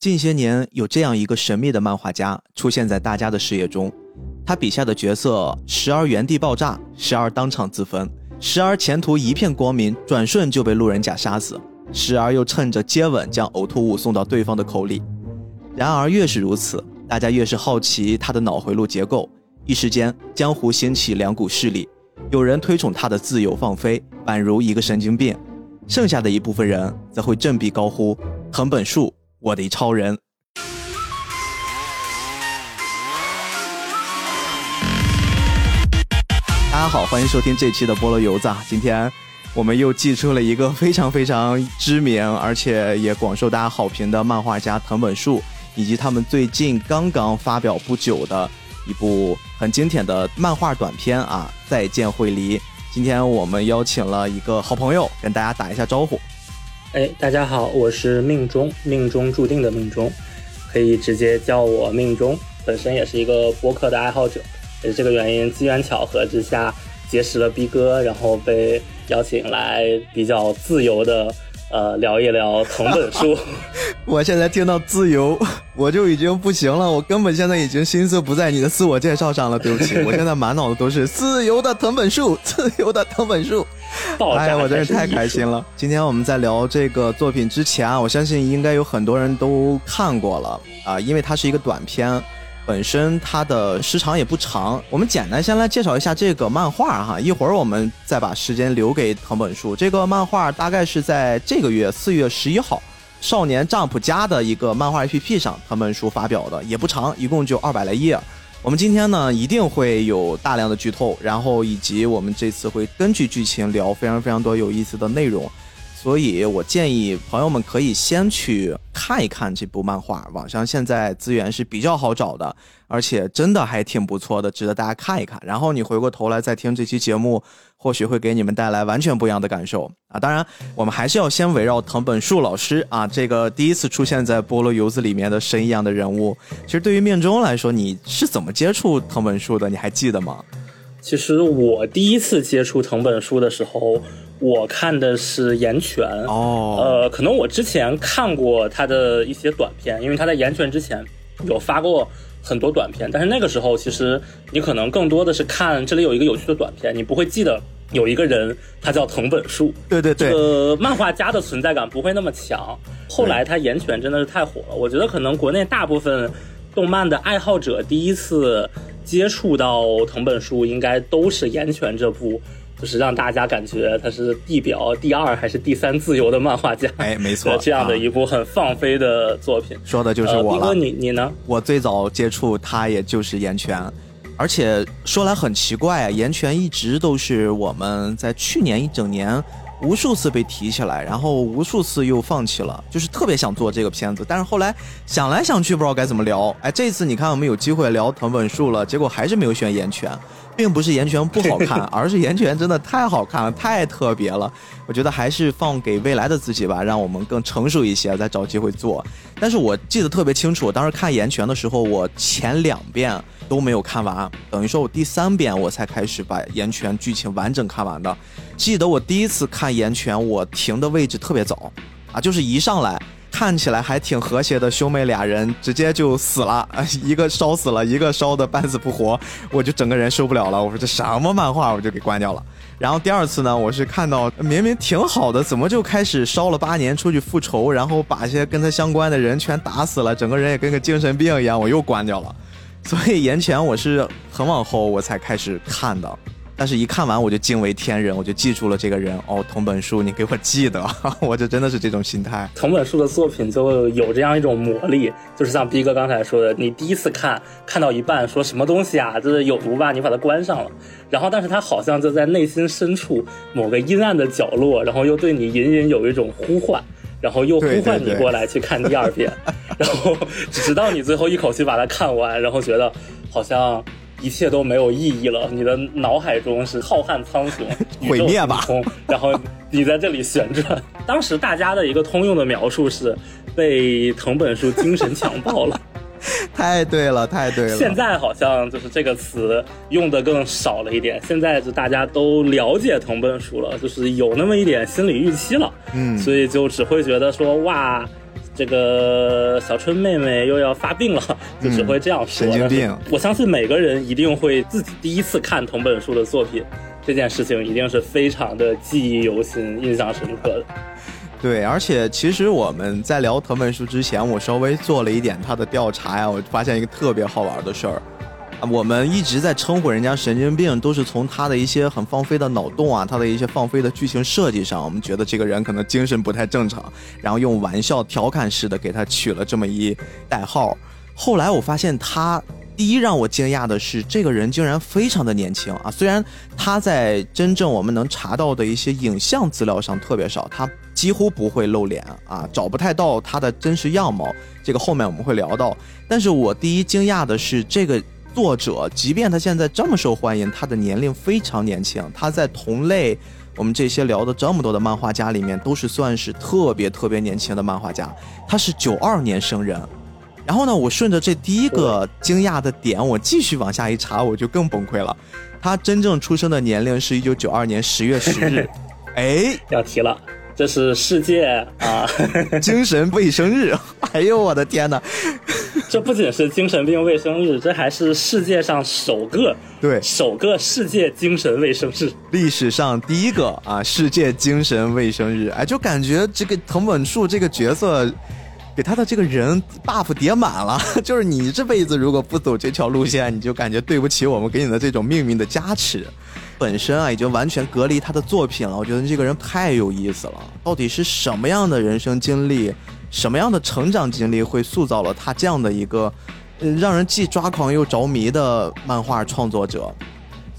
近些年有这样一个神秘的漫画家出现在大家的视野中，他笔下的角色时而原地爆炸，时而当场自焚，时而前途一片光明，转瞬就被路人甲杀死，时而又趁着接吻将呕吐物送到对方的口里。然而越是如此，大家越是好奇他的脑回路结构。一时间，江湖兴起两股势力，有人推崇他的自由放飞，宛如一个神经病；剩下的一部分人则会振臂高呼：“藤本树。”我的超人，大家好，欢迎收听这期的菠萝油子。今天我们又寄出了一个非常非常知名，而且也广受大家好评的漫画家藤本树，以及他们最近刚刚发表不久的一部很经典的漫画短片啊！再见惠梨。今天我们邀请了一个好朋友，跟大家打一下招呼。哎，大家好，我是命中，命中注定的命中，可以直接叫我命中。本身也是一个播客的爱好者，也是这个原因，机缘巧合之下结识了 B 哥，然后被邀请来比较自由的呃聊一聊藤本树。我现在听到自由，我就已经不行了，我根本现在已经心思不在你的自我介绍上了。对不起，我现在满脑子都是自由的藤本树，自由的藤本树。哎呀，我真是太开心了！今天我们在聊这个作品之前啊，我相信应该有很多人都看过了啊，因为它是一个短片，本身它的时长也不长。我们简单先来介绍一下这个漫画哈，一会儿我们再把时间留给藤本树。这个漫画大概是在这个月四月十一号，少年 Jump 家的一个漫画 APP 上藤本树发表的，也不长，一共就二百来页。我们今天呢，一定会有大量的剧透，然后以及我们这次会根据剧情聊非常非常多有意思的内容，所以我建议朋友们可以先去看一看这部漫画，网上现在资源是比较好找的。而且真的还挺不错的，值得大家看一看。然后你回过头来再听这期节目，或许会给你们带来完全不一样的感受啊！当然，我们还是要先围绕藤本树老师啊，这个第一次出现在菠萝油子里面的神一样的人物。其实对于命中来说，你是怎么接触藤本树的？你还记得吗？其实我第一次接触藤本树的时候，我看的是岩泉哦。呃，可能我之前看过他的一些短片，因为他在岩泉之前有发过。很多短片，但是那个时候其实你可能更多的是看这里有一个有趣的短片，你不会记得有一个人他叫藤本树。对对对，呃，漫画家的存在感不会那么强。后来他岩泉真的是太火了，我觉得可能国内大部分动漫的爱好者第一次接触到藤本树，应该都是岩泉这部。就是让大家感觉他是地表第二还是第三自由的漫画家？哎，没错，这样的一部很放飞的作品，说的就是我了。你你呢？我最早接触他也就是岩泉，而且说来很奇怪啊，岩泉一直都是我们在去年一整年无数次被提起来，然后无数次又放弃了，就是特别想做这个片子，但是后来想来想去不知道该怎么聊。哎，这次你看我们有机会聊藤本树了，结果还是没有选岩泉。并不是 岩泉不好看，而是岩泉真的太好看了，太特别了。我觉得还是放给未来的自己吧，让我们更成熟一些，再找机会做。但是我记得特别清楚，当时看岩泉的时候，我前两遍都没有看完，等于说我第三遍我才开始把岩泉剧情完整看完的。记得我第一次看岩泉，我停的位置特别早，啊，就是一上来。看起来还挺和谐的兄妹俩人，直接就死了，一个烧死了，一个烧的半死不活，我就整个人受不了了。我说这什么漫画，我就给关掉了。然后第二次呢，我是看到明明挺好的，怎么就开始烧了八年出去复仇，然后把一些跟他相关的人全打死了，整个人也跟个精神病一样，我又关掉了。所以言前我是很往后我才开始看的。但是，一看完我就惊为天人，我就记住了这个人哦。藤本树，你给我记得，我就真的是这种心态。藤本树的作品就有这样一种魔力，就是像逼哥刚才说的，你第一次看看到一半，说什么东西啊，这是有毒吧？你把它关上了。然后，但是他好像就在内心深处某个阴暗的角落，然后又对你隐隐有一种呼唤，然后又呼唤你过来去看第二遍，然后直到你最后一口气把它看完，然后觉得好像。一切都没有意义了，你的脑海中是浩瀚苍穹，毁灭吧。然后你在这里旋转。当时大家的一个通用的描述是被藤本树精神强暴了。太对了，太对了。现在好像就是这个词用的更少了一点。现在就大家都了解藤本树了，就是有那么一点心理预期了。嗯，所以就只会觉得说哇。这个小春妹妹又要发病了，就只会这样说。神经病！我相信每个人一定会自己第一次看藤本树的作品，这件事情一定是非常的记忆犹新、印象深刻的。对，而且其实我们在聊藤本树之前，我稍微做了一点他的调查呀，我发现一个特别好玩的事儿。我们一直在称呼人家神经病，都是从他的一些很放飞的脑洞啊，他的一些放飞的剧情设计上，我们觉得这个人可能精神不太正常，然后用玩笑调侃式的给他取了这么一代号。后来我发现他第一让我惊讶的是，这个人竟然非常的年轻啊！虽然他在真正我们能查到的一些影像资料上特别少，他几乎不会露脸啊，找不太到他的真实样貌。这个后面我们会聊到。但是我第一惊讶的是这个。作者，即便他现在这么受欢迎，他的年龄非常年轻。他在同类我们这些聊的这么多的漫画家里面，都是算是特别特别年轻的漫画家。他是九二年生人。然后呢，我顺着这第一个惊讶的点，我继续往下一查，我就更崩溃了。他真正出生的年龄是一九九二年十月十日。哎，要提了。这是世界啊，精神卫生日！哎呦，我的天哪！这不仅是精神病卫生日，这还是世界上首个对首个世界精神卫生日，历史上第一个啊世界精神卫生日！哎，就感觉这个藤本树这个角色，给他的这个人 buff 叠满了。就是你这辈子如果不走这条路线，你就感觉对不起我们给你的这种命运的加持。本身啊，已经完全隔离他的作品了。我觉得这个人太有意思了。到底是什么样的人生经历，什么样的成长经历，会塑造了他这样的一个，让人既抓狂又着迷的漫画创作者？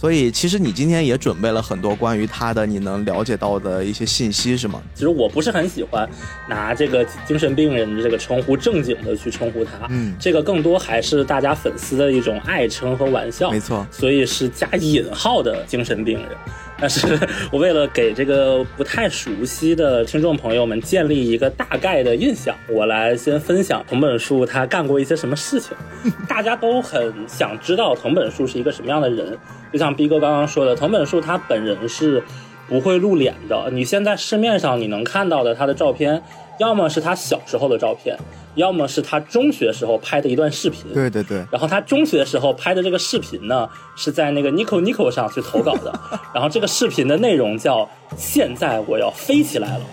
所以，其实你今天也准备了很多关于他的你能了解到的一些信息，是吗？其实我不是很喜欢拿这个精神病人的这个称呼正经的去称呼他，嗯，这个更多还是大家粉丝的一种爱称和玩笑，没错，所以是加引号的精神病人。但是我为了给这个不太熟悉的听众朋友们建立一个大概的印象，我来先分享藤本树他干过一些什么事情。大家都很想知道藤本树是一个什么样的人，就像逼哥刚刚说的，藤本树他本人是不会露脸的。你现在市面上你能看到的他的照片。要么是他小时候的照片，要么是他中学时候拍的一段视频。对对对。然后他中学时候拍的这个视频呢，是在那个 Nico Nico 上去投稿的。然后这个视频的内容叫“现在我要飞起来了”。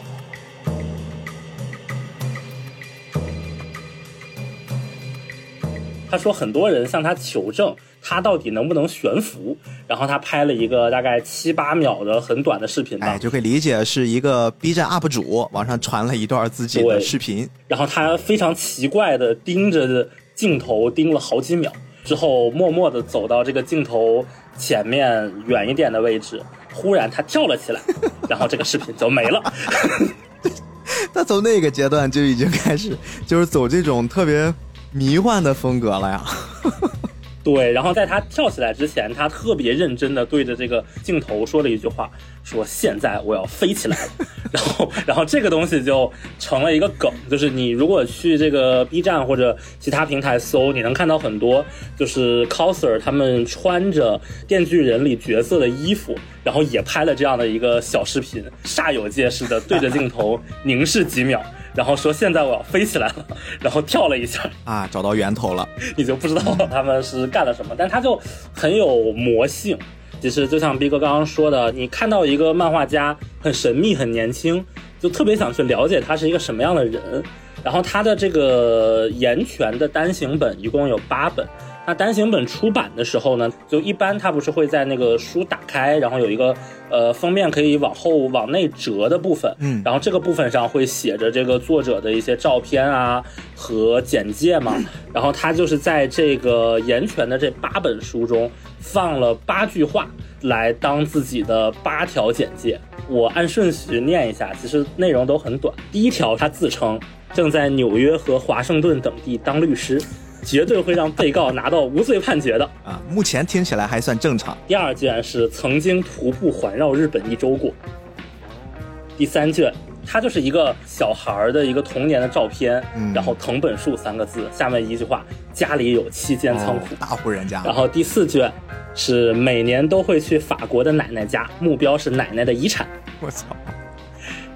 他说很多人向他求证。他到底能不能悬浮？然后他拍了一个大概七八秒的很短的视频吧，哎，就可以理解是一个 B 站 UP 主往上传了一段自己的视频。然后他非常奇怪的盯着镜头盯了好几秒，之后默默的走到这个镜头前面远一点的位置，忽然他跳了起来，然后这个视频就没了。他从那个阶段就已经开始就是走这种特别迷幻的风格了呀。对，然后在他跳起来之前，他特别认真的对着这个镜头说了一句话，说：“现在我要飞起来了。”然后，然后这个东西就成了一个梗，就是你如果去这个 B 站或者其他平台搜，你能看到很多就是 coser 他们穿着电锯人里角色的衣服，然后也拍了这样的一个小视频，煞有介事的对着镜头凝视几秒。然后说现在我要飞起来了，然后跳了一下啊，找到源头了，你就不知道他们是干了什么，但他就很有魔性。其实就像逼哥刚刚说的，你看到一个漫画家很神秘、很年轻，就特别想去了解他是一个什么样的人。然后他的这个岩泉的单行本一共有八本。那单行本出版的时候呢，就一般它不是会在那个书打开，然后有一个呃封面可以往后往内折的部分，嗯，然后这个部分上会写着这个作者的一些照片啊和简介嘛，然后他就是在这个岩泉的这八本书中放了八句话来当自己的八条简介，我按顺序念一下，其实内容都很短。第一条，他自称正在纽约和华盛顿等地当律师。绝对会让被告拿到无罪判决的啊！目前听起来还算正常。第二卷是曾经徒步环绕日本一周过。第三卷，它就是一个小孩的一个童年的照片，然后藤本树三个字，下面一句话：家里有七间仓库，大户人家。然后第四卷是每年都会去法国的奶奶家，目标是奶奶的遗产。我操！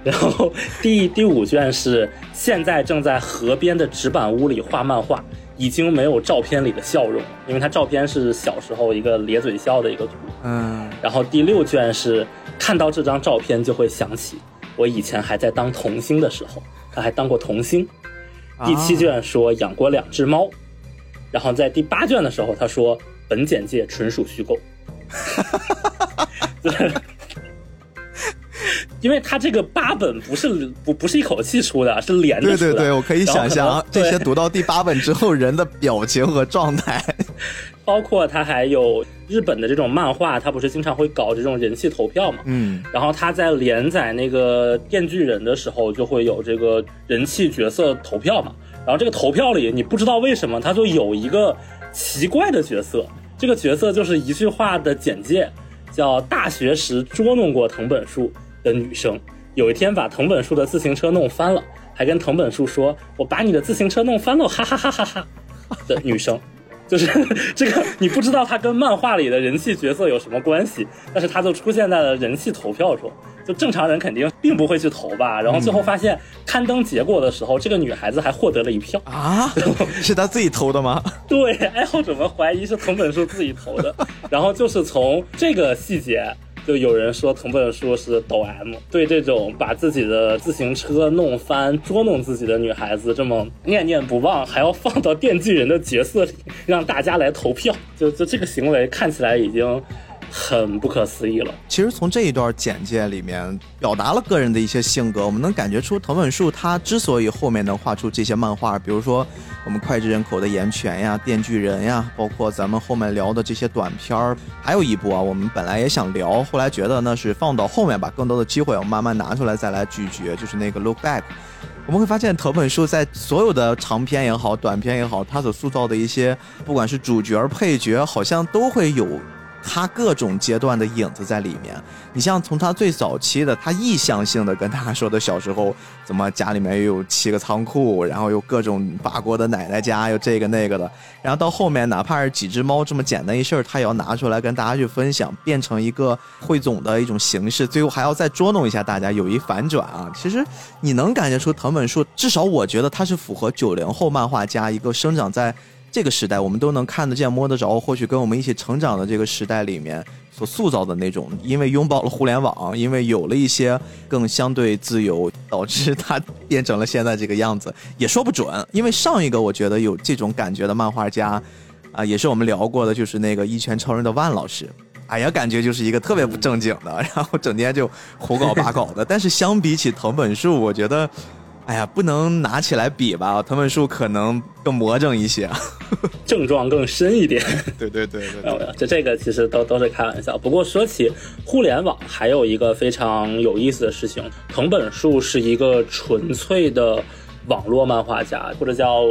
然后第第五卷是现在正在河边的纸板屋里画漫画，已经没有照片里的笑容，因为他照片是小时候一个咧嘴笑的一个图。嗯，然后第六卷是看到这张照片就会想起我以前还在当童星的时候，他还当过童星。第七卷说养过两只猫，然后在第八卷的时候他说本简介纯属虚构。因为他这个八本不是不不是一口气出的，是连着出的。对对对，我可以想象这些读到第八本之后人的表情和状态。包括他还有日本的这种漫画，他不是经常会搞这种人气投票嘛？嗯。然后他在连载那个《电锯人》的时候，就会有这个人气角色投票嘛。然后这个投票里，你不知道为什么，他就有一个奇怪的角色。这个角色就是一句话的简介，叫“大学时捉弄过藤本树”。的女生有一天把藤本树的自行车弄翻了，还跟藤本树说：“我把你的自行车弄翻了，哈哈哈哈哈！”的女生，就是 这个，你不知道她跟漫画里的人气角色有什么关系，但是她就出现在了人气投票中。就正常人肯定并不会去投吧，然后最后发现刊登结果的时候，这个女孩子还获得了一票啊！是她自己投的吗？对，爱好者们怀疑是藤本树自己投的，然后就是从这个细节。就有人说藤本树是抖 M，对这种把自己的自行车弄翻、捉弄自己的女孩子这么念念不忘，还要放到电锯人的角色里让大家来投票，就就这个行为看起来已经。很不可思议了。其实从这一段简介里面表达了个人的一些性格，我们能感觉出藤本树他之所以后面能画出这些漫画，比如说我们脍炙人口的《岩泉》呀、《电锯人》呀，包括咱们后面聊的这些短片儿，还有一部啊，我们本来也想聊，后来觉得呢是放到后面吧，更多的机会我们慢慢拿出来再来咀嚼，就是那个《Look Back》。我们会发现藤本树在所有的长篇也好、短篇也好，他所塑造的一些，不管是主角、配角，好像都会有。他各种阶段的影子在里面，你像从他最早期的，他意向性的跟大家说的小时候怎么家里面又有七个仓库，然后有各种法国的奶奶家，有这个那个的，然后到后面哪怕是几只猫这么简单一事儿，他也要拿出来跟大家去分享，变成一个汇总的一种形式，最后还要再捉弄一下大家，有一反转啊。其实你能感觉出藤本树，至少我觉得他是符合九零后漫画家一个生长在。这个时代，我们都能看得见、摸得着，或许跟我们一起成长的这个时代里面所塑造的那种，因为拥抱了互联网，因为有了一些更相对自由，导致它变成了现在这个样子，也说不准。因为上一个我觉得有这种感觉的漫画家，啊，也是我们聊过的，就是那个一拳超人的万老师。哎呀，感觉就是一个特别不正经的，然后整天就胡搞八搞的。但是相比起藤本树，我觉得。哎呀，不能拿起来比吧？藤本树可能更魔怔一些，症状更深一点。对对对对，就这个其实都都是开玩笑。不过说起互联网，还有一个非常有意思的事情，藤本树是一个纯粹的网络漫画家，或者叫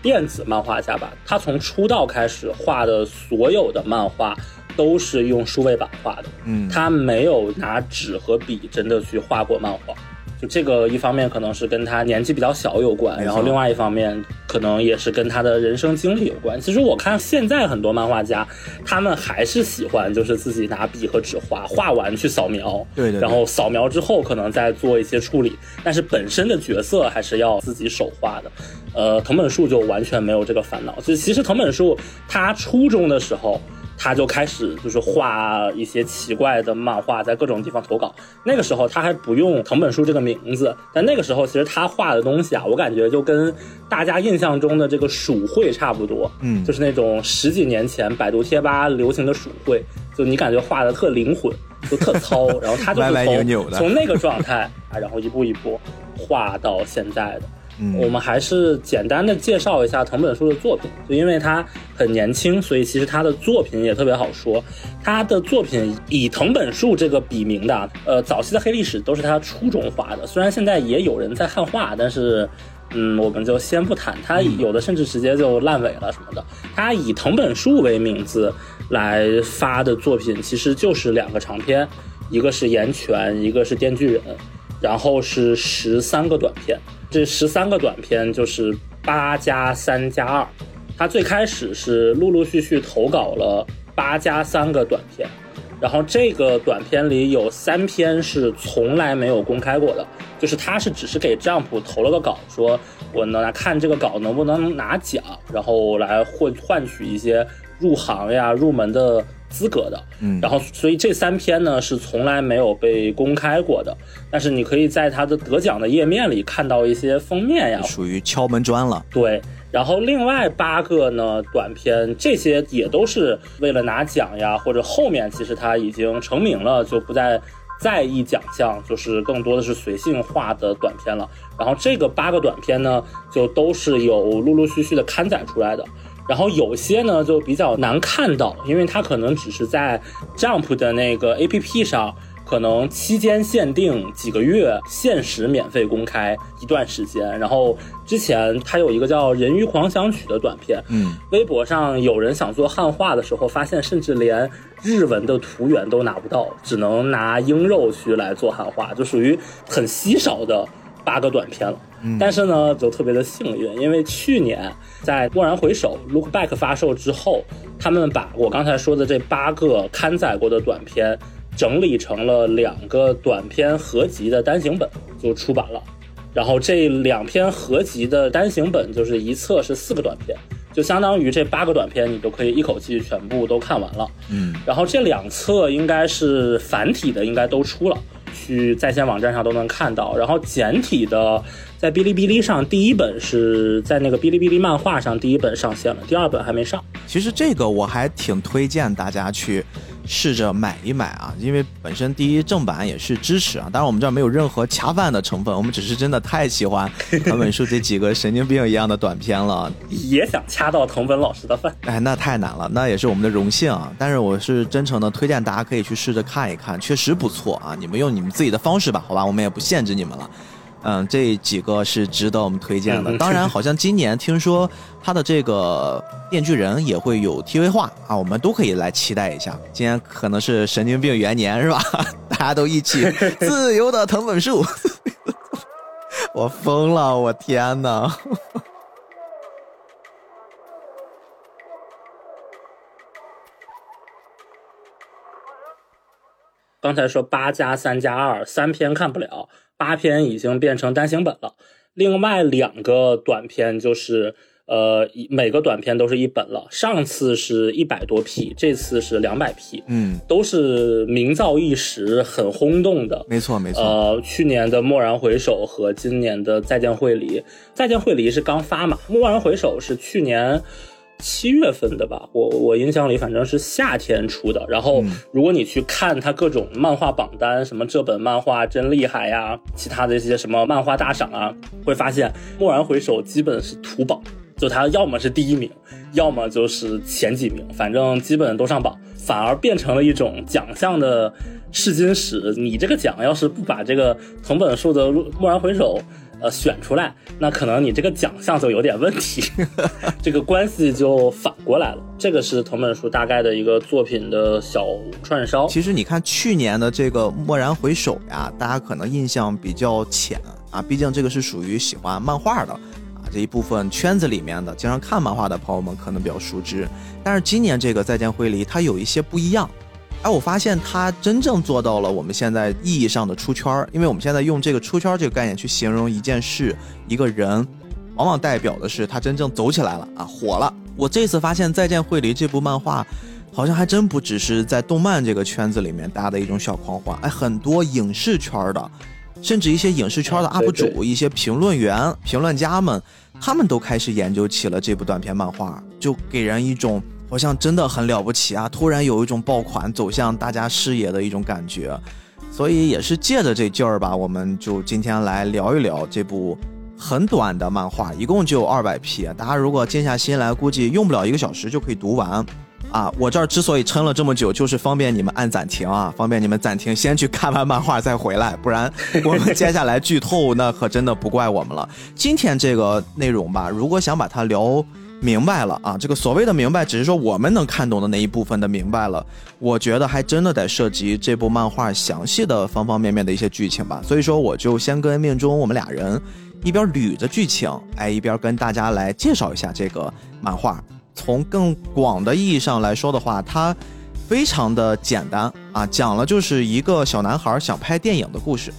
电子漫画家吧。他从出道开始画的所有的漫画都是用数位板画的，嗯，他没有拿纸和笔真的去画过漫画。就这个一方面可能是跟他年纪比较小有关，然后另外一方面可能也是跟他的人生经历有关。其实我看现在很多漫画家，他们还是喜欢就是自己拿笔和纸画，画完去扫描，对对，然后扫描之后可能再做一些处理，但是本身的角色还是要自己手画的。呃，藤本树就完全没有这个烦恼。就其实藤本树他初中的时候。他就开始就是画一些奇怪的漫画，在各种地方投稿。那个时候他还不用藤本树这个名字，但那个时候其实他画的东西啊，我感觉就跟大家印象中的这个鼠绘差不多，嗯，就是那种十几年前百度贴吧流行的鼠绘，就你感觉画的特灵魂，就特糙。然后他就是从从那个状态啊，然后一步一步画到现在的。我们还是简单的介绍一下藤本树的作品，就因为他很年轻，所以其实他的作品也特别好说。他的作品以藤本树这个笔名的，呃，早期的黑历史都是他初中画的，虽然现在也有人在汉化，但是，嗯，我们就先不谈。他有的甚至直接就烂尾了什么的。他以藤本树为名字来发的作品，其实就是两个长篇，一个是岩泉，一个是电锯人，然后是十三个短片。这十三个短片就是八加三加二，他最开始是陆陆续续投稿了八加三个短片，然后这个短片里有三篇是从来没有公开过的，就是他是只是给 Jump 投了个稿，说我能来看这个稿能不能拿奖，然后来换换取一些入行呀、入门的资格的。嗯，然后所以这三篇呢是从来没有被公开过的，但是你可以在他的得奖的页面里看到一些封面呀，属于敲门砖了。对。然后另外八个呢短片，这些也都是为了拿奖呀，或者后面其实他已经成名了，就不再在意奖项，就是更多的是随性化的短片了。然后这个八个短片呢，就都是有陆陆续续的刊载出来的。然后有些呢就比较难看到，因为它可能只是在 Jump 的那个 APP 上。可能期间限定几个月，限时免费公开一段时间。然后之前它有一个叫《人鱼狂想曲》的短片，嗯，微博上有人想做汉化的时候，发现甚至连日文的图源都拿不到，只能拿英肉去来做汉化，就属于很稀少的八个短片了。但是呢，就特别的幸运，因为去年在《蓦然回首》Look Back 发售之后，他们把我刚才说的这八个刊载过的短片。整理成了两个短片合集的单行本，就出版了。然后这两篇合集的单行本就是一册是四个短片，就相当于这八个短片你都可以一口气全部都看完了。嗯，然后这两册应该是繁体的，应该都出了，去在线网站上都能看到。然后简体的在哔哩哔哩上，第一本是在那个哔哩哔哩漫画上第一本上线了，第二本还没上。其实这个我还挺推荐大家去。试着买一买啊，因为本身第一正版也是支持啊。当然我们这儿没有任何恰饭的成分，我们只是真的太喜欢藤本树这几个神经病一样的短片了，也想掐到藤本老师的饭。哎，那太难了，那也是我们的荣幸啊。但是我是真诚的推荐大家可以去试着看一看，确实不错啊。你们用你们自己的方式吧，好吧，我们也不限制你们了。嗯，这几个是值得我们推荐的。当然，好像今年听说他的这个《电锯人》也会有 TV 化 啊，我们都可以来期待一下。今年可能是神经病元年，是吧？大家都一起自由的藤本树，我疯了，我天哪！刚才说八加三加二，三篇看不了。八篇已经变成单行本了，另外两个短篇就是，呃，每个短篇都是一本了。上次是一百多 P，这次是两百 P，嗯，都是名噪一时，很轰动的。没错，没错。呃，去年的《蓦然回首》和今年的《再见会离》，《再见会离》是刚发嘛，《蓦然回首》是去年。七月份的吧，我我印象里反正是夏天出的。然后如果你去看它各种漫画榜单，什么这本漫画真厉害呀，其他的一些什么漫画大赏啊，会发现《蓦然回首》基本是土榜，就它要么是第一名，要么就是前几名，反正基本都上榜，反而变成了一种奖项的试金石。你这个奖要是不把这个藤本树的《蓦然回首》。呃，选出来，那可能你这个奖项就有点问题，这个关系就反过来了。这个是藤本树大概的一个作品的小串烧。其实你看去年的这个《蓦然回首》呀，大家可能印象比较浅啊，毕竟这个是属于喜欢漫画的啊这一部分圈子里面的，经常看漫画的朋友们可能比较熟知。但是今年这个《再见会离》，它有一些不一样。哎，我发现他真正做到了我们现在意义上的出圈儿，因为我们现在用这个出圈这个概念去形容一件事、一个人，往往代表的是他真正走起来了啊，火了。我这次发现《再见惠梨》这部漫画，好像还真不只是在动漫这个圈子里面搭的一种小狂欢，哎，很多影视圈的，甚至一些影视圈的 UP 主、一些评论员、评论家们，他们都开始研究起了这部短篇漫画，就给人一种。好像真的很了不起啊！突然有一种爆款走向大家视野的一种感觉，所以也是借着这劲儿吧，我们就今天来聊一聊这部很短的漫画，一共就二百 P，大家如果静下心来，估计用不了一个小时就可以读完啊！我这儿之所以撑了这么久，就是方便你们按暂停啊，方便你们暂停，先去看完漫画再回来，不然我们接下来剧透，那可真的不怪我们了。今天这个内容吧，如果想把它聊。明白了啊，这个所谓的明白，只是说我们能看懂的那一部分的明白了。我觉得还真的得涉及这部漫画详细的方方面面的一些剧情吧。所以说，我就先跟命中我们俩人一边捋着剧情，哎，一边跟大家来介绍一下这个漫画。从更广的意义上来说的话，它非常的简单啊，讲了就是一个小男孩想拍电影的故事，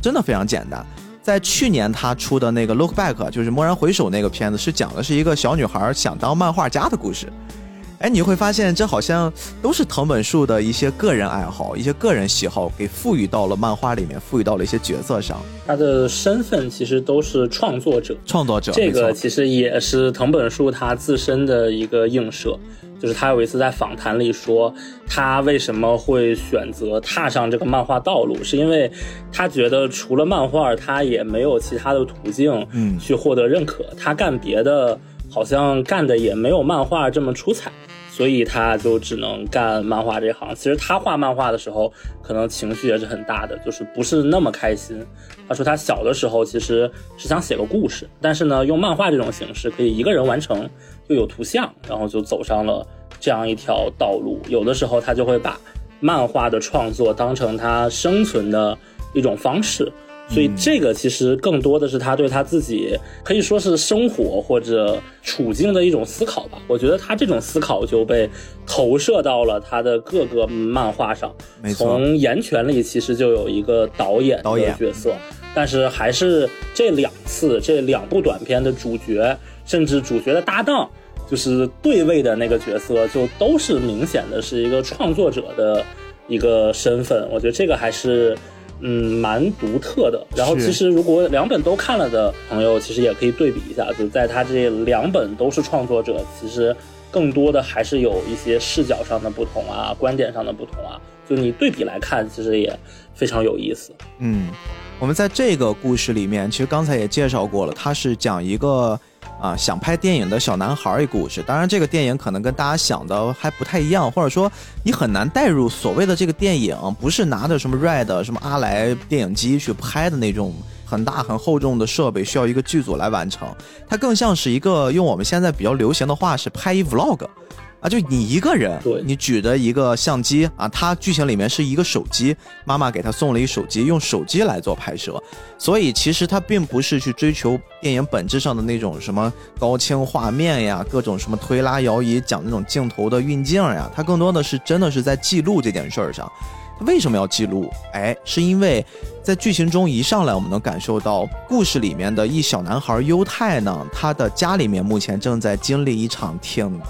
真的非常简单。在去年他出的那个《Look Back》，就是蓦然回首那个片子，是讲的是一个小女孩想当漫画家的故事。哎，你会发现这好像都是藤本树的一些个人爱好、一些个人喜好，给赋予到了漫画里面，赋予到了一些角色上。他的身份其实都是创作者，创作者这个其实也是藤本树他自身的一个映射。就是他有一次在访谈里说，他为什么会选择踏上这个漫画道路，是因为他觉得除了漫画，他也没有其他的途径，嗯，去获得认可。他干别的好像干的也没有漫画这么出彩。所以他就只能干漫画这行。其实他画漫画的时候，可能情绪也是很大的，就是不是那么开心。他说他小的时候其实是想写个故事，但是呢，用漫画这种形式可以一个人完成，又有图像，然后就走上了这样一条道路。有的时候他就会把漫画的创作当成他生存的一种方式。所以这个其实更多的是他对他自己可以说是生活或者处境的一种思考吧。我觉得他这种思考就被投射到了他的各个漫画上。从《岩泉》里其实就有一个导演的角色，但是还是这两次这两部短片的主角，甚至主角的搭档，就是对位的那个角色，就都是明显的是一个创作者的一个身份。我觉得这个还是。嗯，蛮独特的。然后，其实如果两本都看了的朋友，其实也可以对比一下，就在他这两本都是创作者，其实更多的还是有一些视角上的不同啊，观点上的不同啊。就你对比来看，其实也非常有意思。嗯，我们在这个故事里面，其实刚才也介绍过了，它是讲一个。啊，想拍电影的小男孩一故事，当然这个电影可能跟大家想的还不太一样，或者说你很难带入所谓的这个电影，不是拿着什么 Red 什么阿莱电影机去拍的那种很大很厚重的设备，需要一个剧组来完成，它更像是一个用我们现在比较流行的话是拍一 Vlog。啊，就你一个人，你举着一个相机啊，他剧情里面是一个手机，妈妈给他送了一手机，用手机来做拍摄，所以其实他并不是去追求电影本质上的那种什么高清画面呀，各种什么推拉摇移讲那种镜头的运镜呀，他更多的是真的是在记录这件事儿上。他为什么要记录？哎，是因为在剧情中一上来，我们能感受到故事里面的一小男孩优太呢，他的家里面目前正在经历一场挺。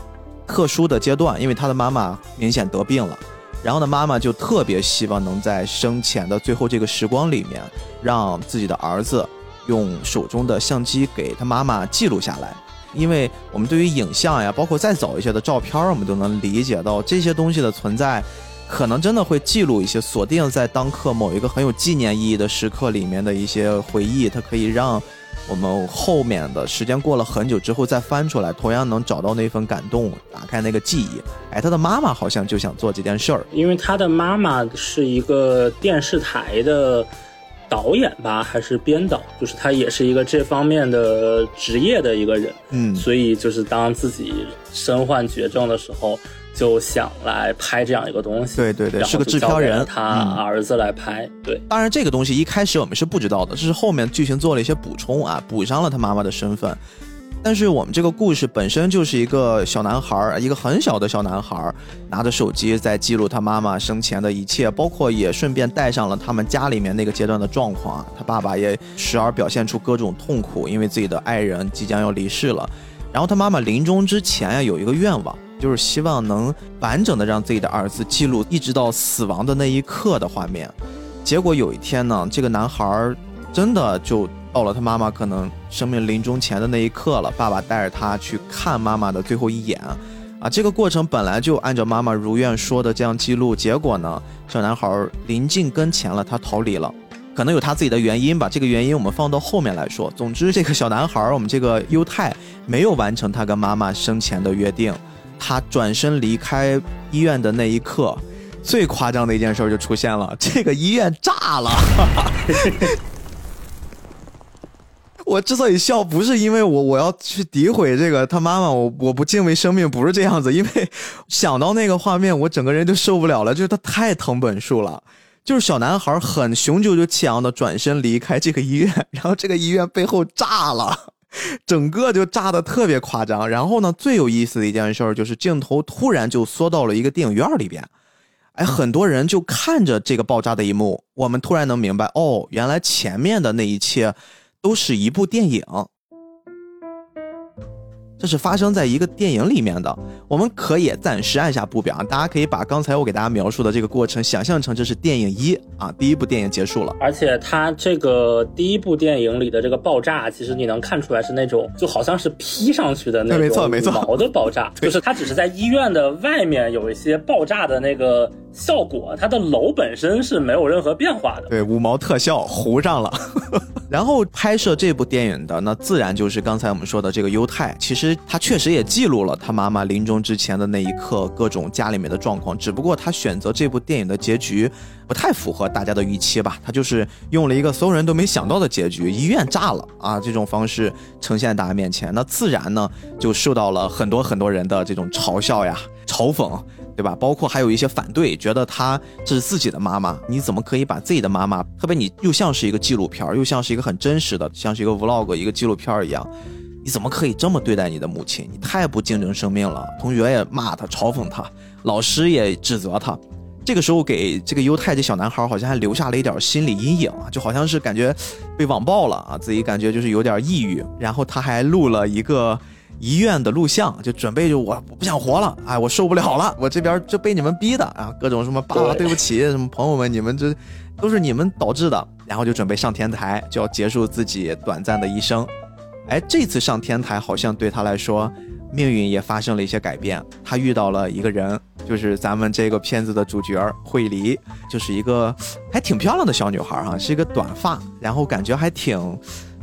特殊的阶段，因为他的妈妈明显得病了，然后呢，妈妈就特别希望能在生前的最后这个时光里面，让自己的儿子用手中的相机给他妈妈记录下来。因为我们对于影像呀，包括再早一些的照片，我们都能理解到这些东西的存在，可能真的会记录一些锁定在当刻某一个很有纪念意义的时刻里面的一些回忆，它可以让。我们后面的时间过了很久之后再翻出来，同样能找到那份感动，打开那个记忆。哎，他的妈妈好像就想做这件事儿，因为他的妈妈是一个电视台的导演吧，还是编导，就是他也是一个这方面的职业的一个人。嗯，所以就是当自己身患绝症的时候。就想来拍这样一个东西，对对对，是个制片人，他儿子来拍。对，当然这个东西一开始我们是不知道的，这是后面剧情做了一些补充啊，补上了他妈妈的身份。但是我们这个故事本身就是一个小男孩，一个很小的小男孩，拿着手机在记录他妈妈生前的一切，包括也顺便带上了他们家里面那个阶段的状况。他爸爸也时而表现出各种痛苦，因为自己的爱人即将要离世了。然后他妈妈临终之前呀，有一个愿望。就是希望能完整的让自己的儿子记录一直到死亡的那一刻的画面。结果有一天呢，这个男孩真的就到了他妈妈可能生命临终前的那一刻了。爸爸带着他去看妈妈的最后一眼，啊，这个过程本来就按照妈妈如愿说的这样记录。结果呢，小男孩临近跟前了，他逃离了，可能有他自己的原因吧。这个原因我们放到后面来说。总之，这个小男孩，我们这个犹太没有完成他跟妈妈生前的约定。他转身离开医院的那一刻，最夸张的一件事就出现了，这个医院炸了。我之所以笑，不是因为我我要去诋毁这个他妈妈，我我不敬畏生命，不是这样子。因为想到那个画面，我整个人就受不了了，就是他太疼本树了。就是小男孩很雄赳赳气昂的转身离开这个医院，然后这个医院背后炸了。整个就炸的特别夸张。然后呢，最有意思的一件事就是镜头突然就缩到了一个电影院里边，哎，很多人就看着这个爆炸的一幕，我们突然能明白，哦，原来前面的那一切都是一部电影。这是发生在一个电影里面的，我们可以暂时按下不表，大家可以把刚才我给大家描述的这个过程想象成这是电影一啊，第一部电影结束了。而且它这个第一部电影里的这个爆炸，其实你能看出来是那种就好像是 P 上去的那种没错毛的爆炸，就是它只是在医院的外面有一些爆炸的那个效果，它的楼本身是没有任何变化的。对，五毛特效糊上了。然后拍摄这部电影的，那自然就是刚才我们说的这个犹太。其实他确实也记录了他妈妈临终之前的那一刻各种家里面的状况，只不过他选择这部电影的结局不太符合大家的预期吧。他就是用了一个所有人都没想到的结局，医院炸了啊这种方式呈现大家面前，那自然呢就受到了很多很多人的这种嘲笑呀、嘲讽。对吧？包括还有一些反对，觉得她这是自己的妈妈，你怎么可以把自己的妈妈，特别你又像是一个纪录片，又像是一个很真实的，像是一个 vlog 一个纪录片一样，你怎么可以这么对待你的母亲？你太不敬重生命了！同学也骂他，嘲讽他，老师也指责他。这个时候给这个犹太这小男孩好像还留下了一点心理阴影啊，就好像是感觉被网暴了啊，自己感觉就是有点抑郁。然后他还录了一个。医院的录像就准备就我我不想活了，哎，我受不了了，我这边就被你们逼的啊，各种什么爸爸对不起，什么朋友们你们这都是你们导致的，然后就准备上天台，就要结束自己短暂的一生。哎，这次上天台好像对他来说命运也发生了一些改变，他遇到了一个人，就是咱们这个片子的主角惠梨，就是一个还挺漂亮的小女孩儿哈，是一个短发，然后感觉还挺。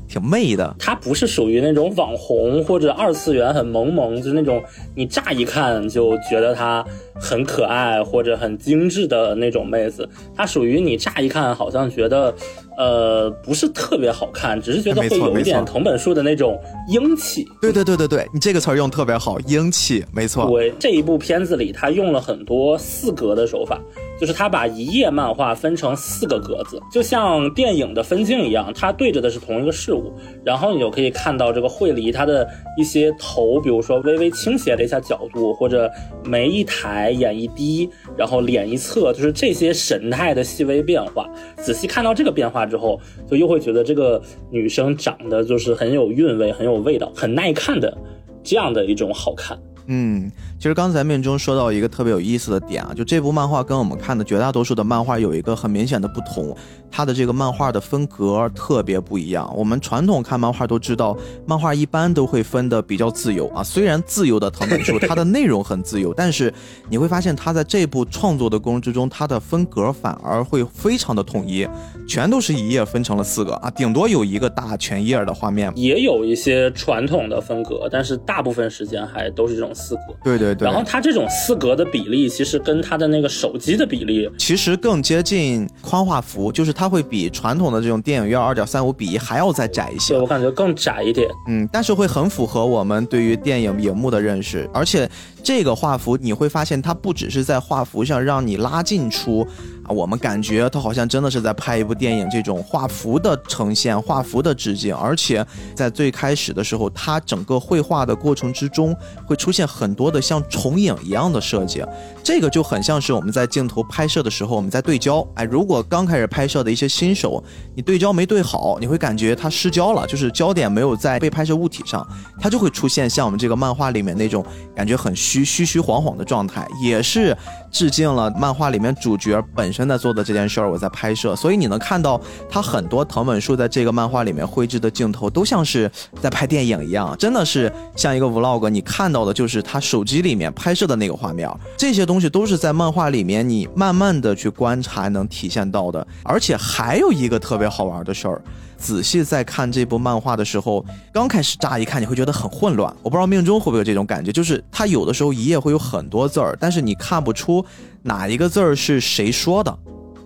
挺媚的，她不是属于那种网红或者二次元很萌萌，就是那种你乍一看就觉得她很可爱或者很精致的那种妹子。她属于你乍一看好像觉得，呃，不是特别好看，只是觉得会有一点藤本树的那种英气。对对对对对，你这个词儿用特别好，英气，没错。对，这一部片子里他用了很多四格的手法。就是他把一页漫画分成四个格子，就像电影的分镜一样，它对着的是同一个事物，然后你就可以看到这个惠梨她的一些头，比如说微微倾斜了一下角度，或者眉一抬，眼一低，然后脸一侧，就是这些神态的细微变化。仔细看到这个变化之后，就又会觉得这个女生长得就是很有韵味，很有味道，很耐看的这样的一种好看。嗯，其实刚才面中说到一个特别有意思的点啊，就这部漫画跟我们看的绝大多数的漫画有一个很明显的不同，它的这个漫画的分格特别不一样。我们传统看漫画都知道，漫画一般都会分的比较自由啊，虽然自由的藤本树它的内容很自由，但是你会发现它在这部创作的过程之中，它的分格反而会非常的统一，全都是一页分成了四个啊，顶多有一个大全页的画面，也有一些传统的分格，但是大部分时间还都是这种。四格，对对对，然后它这种四格的比例，其实跟它的那个手机的比例，其实更接近宽画幅，就是它会比传统的这种电影院二点三五比一还要再窄一些。对我感觉更窄一点，嗯，但是会很符合我们对于电影荧幕的认识，而且这个画幅你会发现，它不只是在画幅上让你拉近出。啊，我们感觉它好像真的是在拍一部电影，这种画幅的呈现、画幅的致敬，而且在最开始的时候，它整个绘画的过程之中会出现很多的像重影一样的设计，这个就很像是我们在镜头拍摄的时候，我们在对焦。哎，如果刚开始拍摄的一些新手，你对焦没对好，你会感觉它失焦了，就是焦点没有在被拍摄物体上，它就会出现像我们这个漫画里面那种感觉很虚、虚虚晃晃的状态，也是致敬了漫画里面主角本。身在做的这件事儿，我在拍摄，所以你能看到他很多藤本树在这个漫画里面绘制的镜头，都像是在拍电影一样，真的是像一个 vlog。你看到的就是他手机里面拍摄的那个画面，这些东西都是在漫画里面你慢慢的去观察能体现到的。而且还有一个特别好玩的事儿，仔细在看这部漫画的时候，刚开始乍一看你会觉得很混乱，我不知道命中会不会有这种感觉，就是他有的时候一页会有很多字儿，但是你看不出。哪一个字儿是谁说的？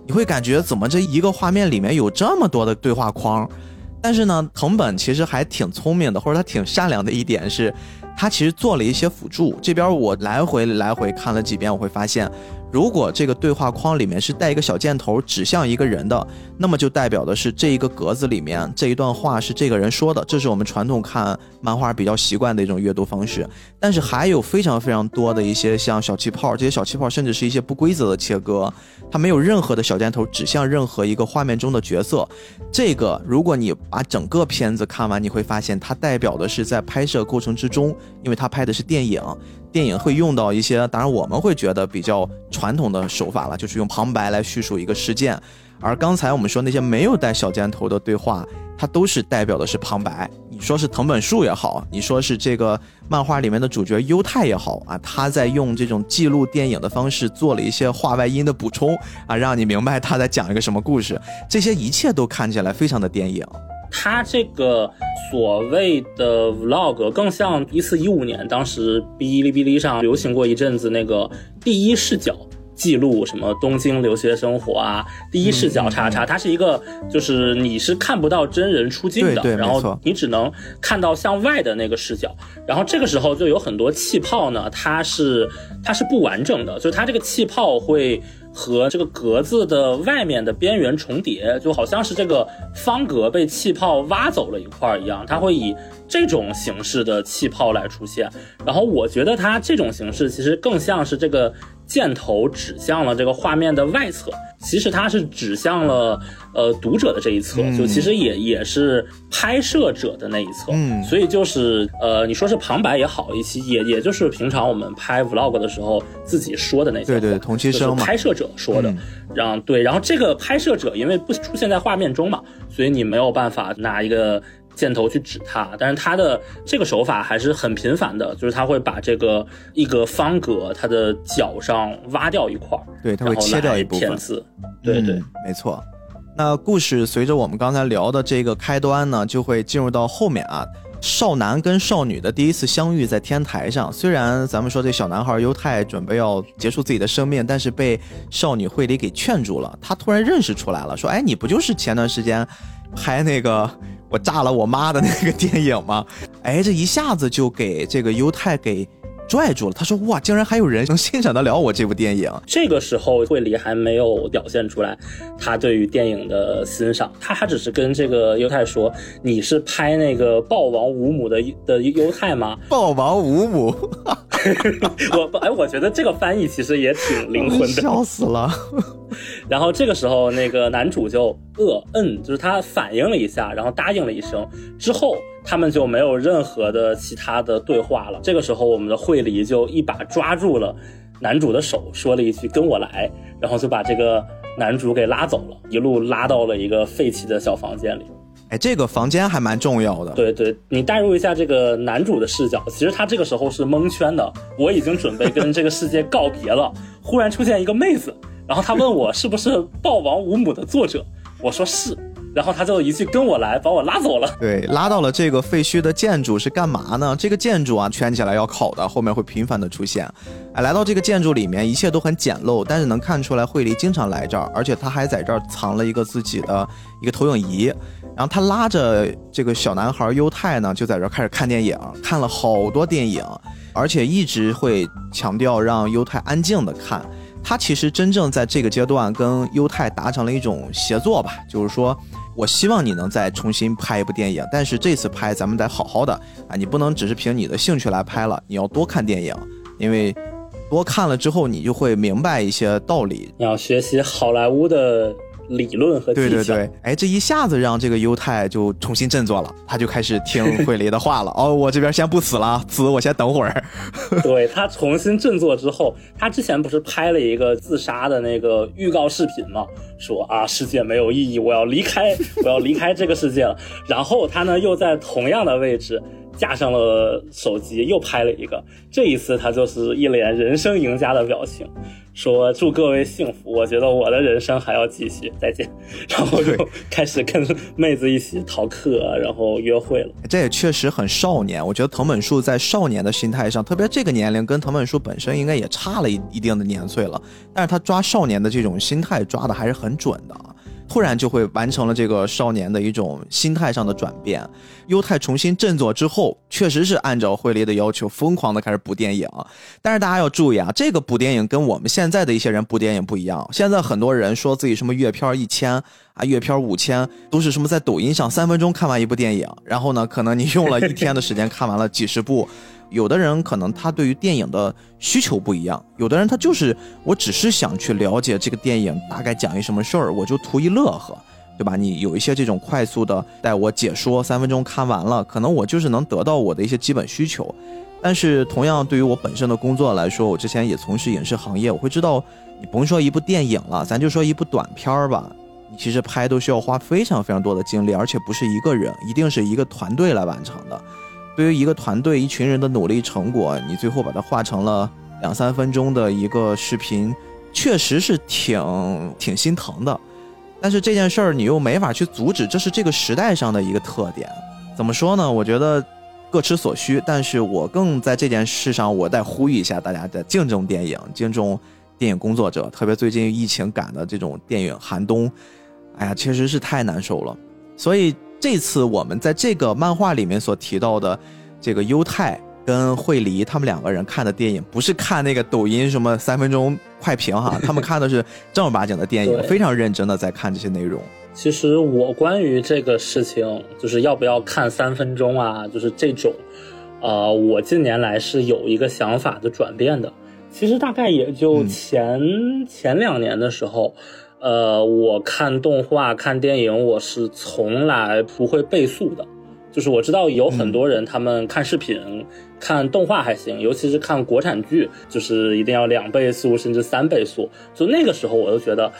你会感觉怎么这一个画面里面有这么多的对话框？但是呢，藤本其实还挺聪明的，或者他挺善良的一点是，他其实做了一些辅助。这边我来回来回看了几遍，我会发现，如果这个对话框里面是带一个小箭头指向一个人的，那么就代表的是这一个格子里面这一段话是这个人说的，这是我们传统看漫画比较习惯的一种阅读方式。但是还有非常非常多的一些像小气泡，这些小气泡甚至是一些不规则的切割，它没有任何的小箭头指向任何一个画面中的角色。这个如果你把整个片子看完，你会发现它代表的是在拍摄过程之中，因为它拍的是电影。电影会用到一些，当然我们会觉得比较传统的手法了，就是用旁白来叙述一个事件。而刚才我们说那些没有带小箭头的对话，它都是代表的是旁白。你说是藤本树也好，你说是这个漫画里面的主角优太也好啊，他在用这种记录电影的方式做了一些话外音的补充啊，让你明白他在讲一个什么故事。这些一切都看起来非常的电影。他这个所谓的 vlog 更像一四一五年，当时哔哩哔哩上流行过一阵子那个第一视角记录什么东京留学生活啊，第一视角叉叉，它是一个就是你是看不到真人出镜的，然后你只能看到向外的那个视角，然后这个时候就有很多气泡呢，它是它是不完整的，就是它这个气泡会。和这个格子的外面的边缘重叠，就好像是这个方格被气泡挖走了一块一样，它会以这种形式的气泡来出现。然后我觉得它这种形式其实更像是这个箭头指向了这个画面的外侧。其实它是指向了呃读者的这一侧，就其实也也是拍摄者的那一侧，嗯，所以就是呃你说是旁白也好，一期也也就是平常我们拍 vlog 的时候自己说的那些，对对，同期声嘛，拍摄者说的，让对，然后这个拍摄者因为不出现在画面中嘛，所以你没有办法拿一个。箭头去指它，但是它的这个手法还是很频繁的，就是他会把这个一个方格它的角上挖掉一块，对，他会切掉一部分字，对对，没错。那故事随着我们刚才聊的这个开端呢，就会进入到后面啊，少男跟少女的第一次相遇在天台上。虽然咱们说这小男孩犹太准备要结束自己的生命，但是被少女惠里给劝住了。他突然认识出来了，说：“哎，你不就是前段时间拍那个？”我炸了我妈的那个电影吗？哎，这一下子就给这个犹太给拽住了。他说：“哇，竟然还有人能欣赏得了我这部电影。”这个时候，惠理还没有表现出来他对于电影的欣赏，他还只是跟这个犹太说：“你是拍那个暴王五母的的犹太吗？”暴王五母，我哎，我觉得这个翻译其实也挺灵魂的，笑死了。然后这个时候，那个男主就呃嗯，就是他反应了一下，然后答应了一声，之后他们就没有任何的其他的对话了。这个时候，我们的惠梨就一把抓住了男主的手，说了一句“跟我来”，然后就把这个男主给拉走了，一路拉到了一个废弃的小房间里。哎，这个房间还蛮重要的。对对，你代入一下这个男主的视角，其实他这个时候是蒙圈的。我已经准备跟这个世界告别了，忽然出现一个妹子。然后他问我是不是《暴王无母》的作者，我说是，然后他就一句跟我来，把我拉走了。对，拉到了这个废墟的建筑是干嘛呢？这个建筑啊，圈起来要烤的，后面会频繁的出现。哎，来到这个建筑里面，一切都很简陋，但是能看出来惠梨经常来这儿，而且他还在这儿藏了一个自己的一个投影仪。然后他拉着这个小男孩优太呢，就在这儿开始看电影，看了好多电影，而且一直会强调让优太安静的看。他其实真正在这个阶段跟优太达成了一种协作吧，就是说我希望你能再重新拍一部电影，但是这次拍咱们得好好的啊，你不能只是凭你的兴趣来拍了，你要多看电影，因为多看了之后你就会明白一些道理，你要学习好莱坞的。理论和对对对，哎，这一下子让这个犹太就重新振作了，他就开始听 惠梨的话了。哦，我这边先不死了，死我先等会儿。对他重新振作之后，他之前不是拍了一个自杀的那个预告视频吗？说啊，世界没有意义，我要离开，我要离开这个世界了。然后他呢，又在同样的位置。架上了手机，又拍了一个。这一次他就是一脸人生赢家的表情，说：“祝各位幸福，我觉得我的人生还要继续，再见。”然后就开始跟妹子一起逃课，然后约会了。这也确实很少年。我觉得藤本树在少年的心态上，特别这个年龄跟藤本树本身应该也差了一一定的年岁了，但是他抓少年的这种心态抓的还是很准的。突然就会完成了这个少年的一种心态上的转变。优太重新振作之后，确实是按照惠利的要求疯狂的开始补电影。但是大家要注意啊，这个补电影跟我们现在的一些人补电影不一样。现在很多人说自己什么月片一千啊，月片五千，都是什么在抖音上三分钟看完一部电影，然后呢，可能你用了一天的时间看完了几十部。有的人可能他对于电影的需求不一样，有的人他就是我只是想去了解这个电影大概讲一什么事儿，我就图一乐呵。对吧？你有一些这种快速的带我解说，三分钟看完了，可能我就是能得到我的一些基本需求。但是同样对于我本身的工作来说，我之前也从事影视行业，我会知道，你甭说一部电影了，咱就说一部短片儿吧，你其实拍都需要花非常非常多的精力，而且不是一个人，一定是一个团队来完成的。对于一个团队一群人的努力成果，你最后把它画成了两三分钟的一个视频，确实是挺挺心疼的。但是这件事儿你又没法去阻止，这是这个时代上的一个特点。怎么说呢？我觉得各持所需。但是我更在这件事上，我再呼吁一下大家：的敬重电影，敬重电影工作者。特别最近疫情赶的这种电影寒冬，哎呀，确实是太难受了。所以这次我们在这个漫画里面所提到的这个优太。跟惠梨他们两个人看的电影，不是看那个抖音什么 三分钟快评哈，他们看的是正儿八经的电影，非常认真的在看这些内容。其实我关于这个事情，就是要不要看三分钟啊，就是这种，呃，我近年来是有一个想法的转变的。其实大概也就前前两年的时候，呃，我看动画看电影，我是从来不会倍速的。就是我知道有很多人，他们看视频、看动画还行，尤其是看国产剧，就是一定要两倍速甚至三倍速。就那个时候，我就觉得，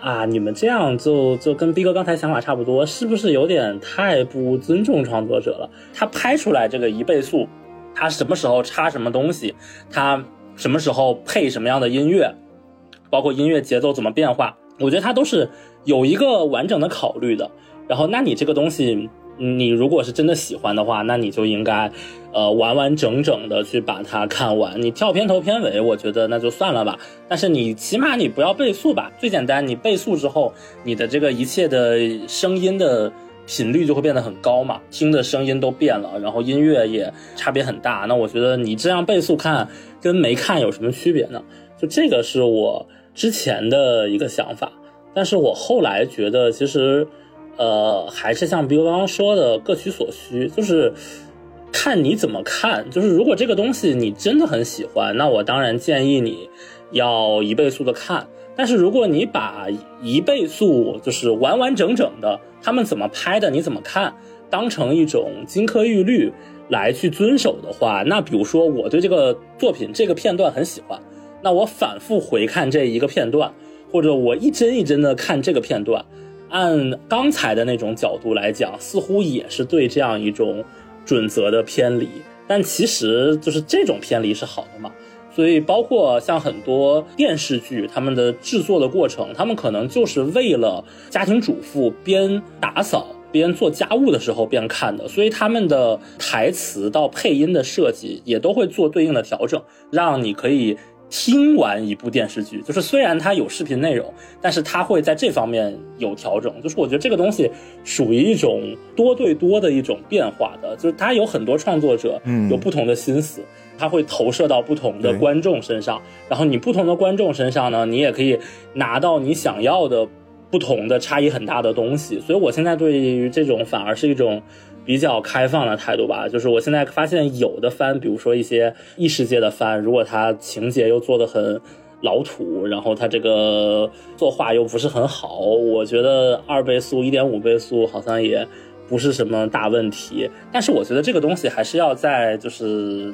啊，你们这样就就跟逼哥刚才想法差不多，是不是有点太不尊重创作者了？他拍出来这个一倍速，他什么时候插什么东西，他什么时候配什么样的音乐，包括音乐节奏怎么变化，我觉得他都是有一个完整的考虑的。然后，那你这个东西。你如果是真的喜欢的话，那你就应该，呃，完完整整的去把它看完。你跳片头片尾，我觉得那就算了吧。但是你起码你不要倍速吧。最简单，你倍速之后，你的这个一切的声音的频率就会变得很高嘛，听的声音都变了，然后音乐也差别很大。那我觉得你这样倍速看跟没看有什么区别呢？就这个是我之前的一个想法，但是我后来觉得其实。呃，还是像比如刚刚说的，各取所需，就是看你怎么看。就是如果这个东西你真的很喜欢，那我当然建议你要一倍速的看。但是如果你把一倍速就是完完整整的他们怎么拍的你怎么看，当成一种金科玉律来去遵守的话，那比如说我对这个作品这个片段很喜欢，那我反复回看这一个片段，或者我一帧一帧的看这个片段。按刚才的那种角度来讲，似乎也是对这样一种准则的偏离。但其实就是这种偏离是好的嘛？所以包括像很多电视剧，他们的制作的过程，他们可能就是为了家庭主妇边打扫边做家务的时候边看的，所以他们的台词到配音的设计也都会做对应的调整，让你可以。听完一部电视剧，就是虽然它有视频内容，但是它会在这方面有调整。就是我觉得这个东西属于一种多对多的一种变化的，就是它有很多创作者，嗯，有不同的心思，它会投射到不同的观众身上。然后你不同的观众身上呢，你也可以拿到你想要的不同的差异很大的东西。所以我现在对于这种反而是一种。比较开放的态度吧，就是我现在发现有的番，比如说一些异世界的番，如果它情节又做的很老土，然后它这个作画又不是很好，我觉得二倍速、一点五倍速好像也不是什么大问题。但是我觉得这个东西还是要在就是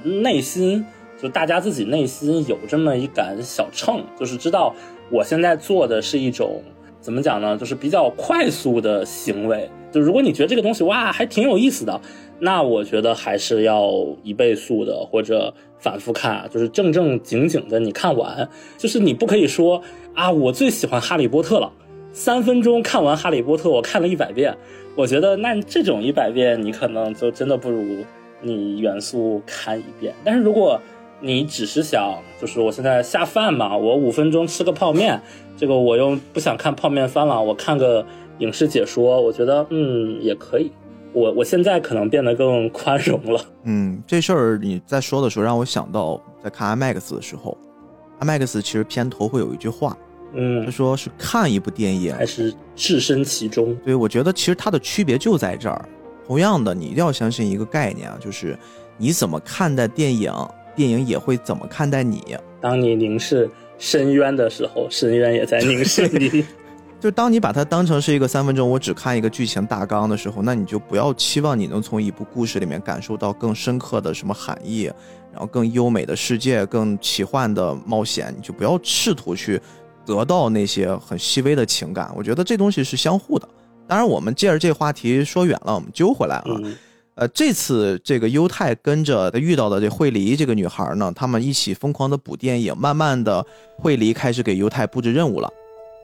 内心，就大家自己内心有这么一杆小秤，就是知道我现在做的是一种怎么讲呢，就是比较快速的行为。就如果你觉得这个东西哇还挺有意思的，那我觉得还是要一倍速的或者反复看，就是正正经经的你看完。就是你不可以说啊，我最喜欢哈利波特了，三分钟看完哈利波特，我看了一百遍。我觉得那这种一百遍，你可能就真的不如你元素看一遍。但是如果你只是想，就是我现在下饭嘛，我五分钟吃个泡面，这个我又不想看泡面番了，我看个影视解说，我觉得嗯也可以。我我现在可能变得更宽容了。嗯，这事儿你在说的时候，让我想到在看 IMAX 的时候，IMAX 其实片头会有一句话，嗯，他说是看一部电影还是置身其中。对，我觉得其实它的区别就在这儿。同样的，你一定要相信一个概念啊，就是你怎么看待电影，电影也会怎么看待你。当你凝视深渊的时候，深渊也在凝视你。就当你把它当成是一个三分钟，我只看一个剧情大纲的时候，那你就不要期望你能从一部故事里面感受到更深刻的什么含义，然后更优美的世界、更奇幻的冒险，你就不要试图去得到那些很细微的情感。我觉得这东西是相互的。当然，我们借着这话题说远了，我们揪回来啊。呃，这次这个犹太跟着他遇到的这惠梨这个女孩呢，他们一起疯狂的补电影，慢慢的惠梨开始给犹太布置任务了。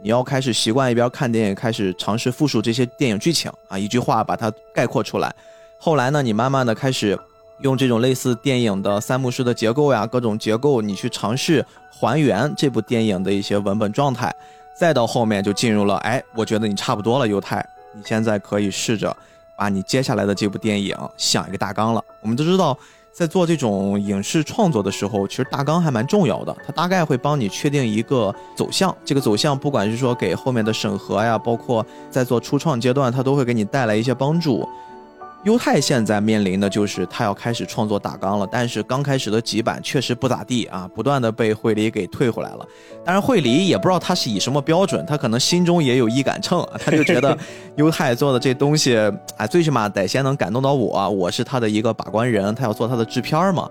你要开始习惯一边看电影，开始尝试复述这些电影剧情啊，一句话把它概括出来。后来呢，你慢慢的开始用这种类似电影的三幕式的结构呀，各种结构，你去尝试还原这部电影的一些文本状态。再到后面就进入了，哎，我觉得你差不多了，犹太，你现在可以试着把你接下来的这部电影想一个大纲了。我们都知道。在做这种影视创作的时候，其实大纲还蛮重要的。它大概会帮你确定一个走向，这个走向不管是说给后面的审核呀，包括在做初创阶段，它都会给你带来一些帮助。优太现在面临的就是他要开始创作大纲了，但是刚开始的几版确实不咋地啊，不断的被惠梨给退回来了。当然，惠梨也不知道他是以什么标准，他可能心中也有一杆秤，他就觉得犹太做的这东西，哎，最起码得先能感动到我，我是他的一个把关人，他要做他的制片嘛。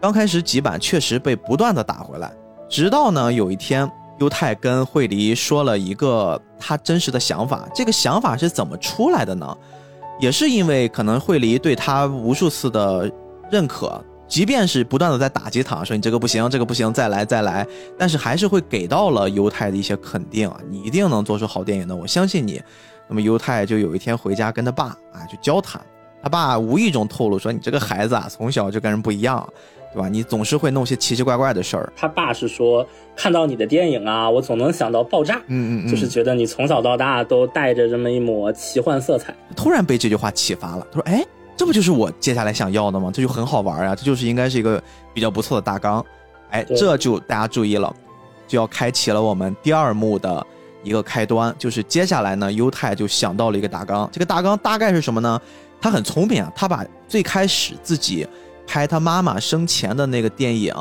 刚开始几版确实被不断的打回来，直到呢有一天，犹太跟惠梨说了一个他真实的想法，这个想法是怎么出来的呢？也是因为可能惠梨对他无数次的认可，即便是不断的在打击他，说你这个不行，这个不行，再来再来，但是还是会给到了犹太的一些肯定啊，你一定能做出好电影的，我相信你。那么犹太就有一天回家跟他爸啊就交谈，他爸无意中透露说你这个孩子啊从小就跟人不一样。对吧？你总是会弄些奇奇怪怪的事儿。他爸是说，看到你的电影啊，我总能想到爆炸。嗯嗯嗯，就是觉得你从小到大都带着这么一抹奇幻色彩。突然被这句话启发了，他说：“哎，这不就是我接下来想要的吗？这就很好玩啊，这就是应该是一个比较不错的大纲。”哎，这就大家注意了，就要开启了我们第二幕的一个开端，就是接下来呢，犹太就想到了一个大纲。这个大纲大概是什么呢？他很聪明啊，他把最开始自己。拍他妈妈生前的那个电影，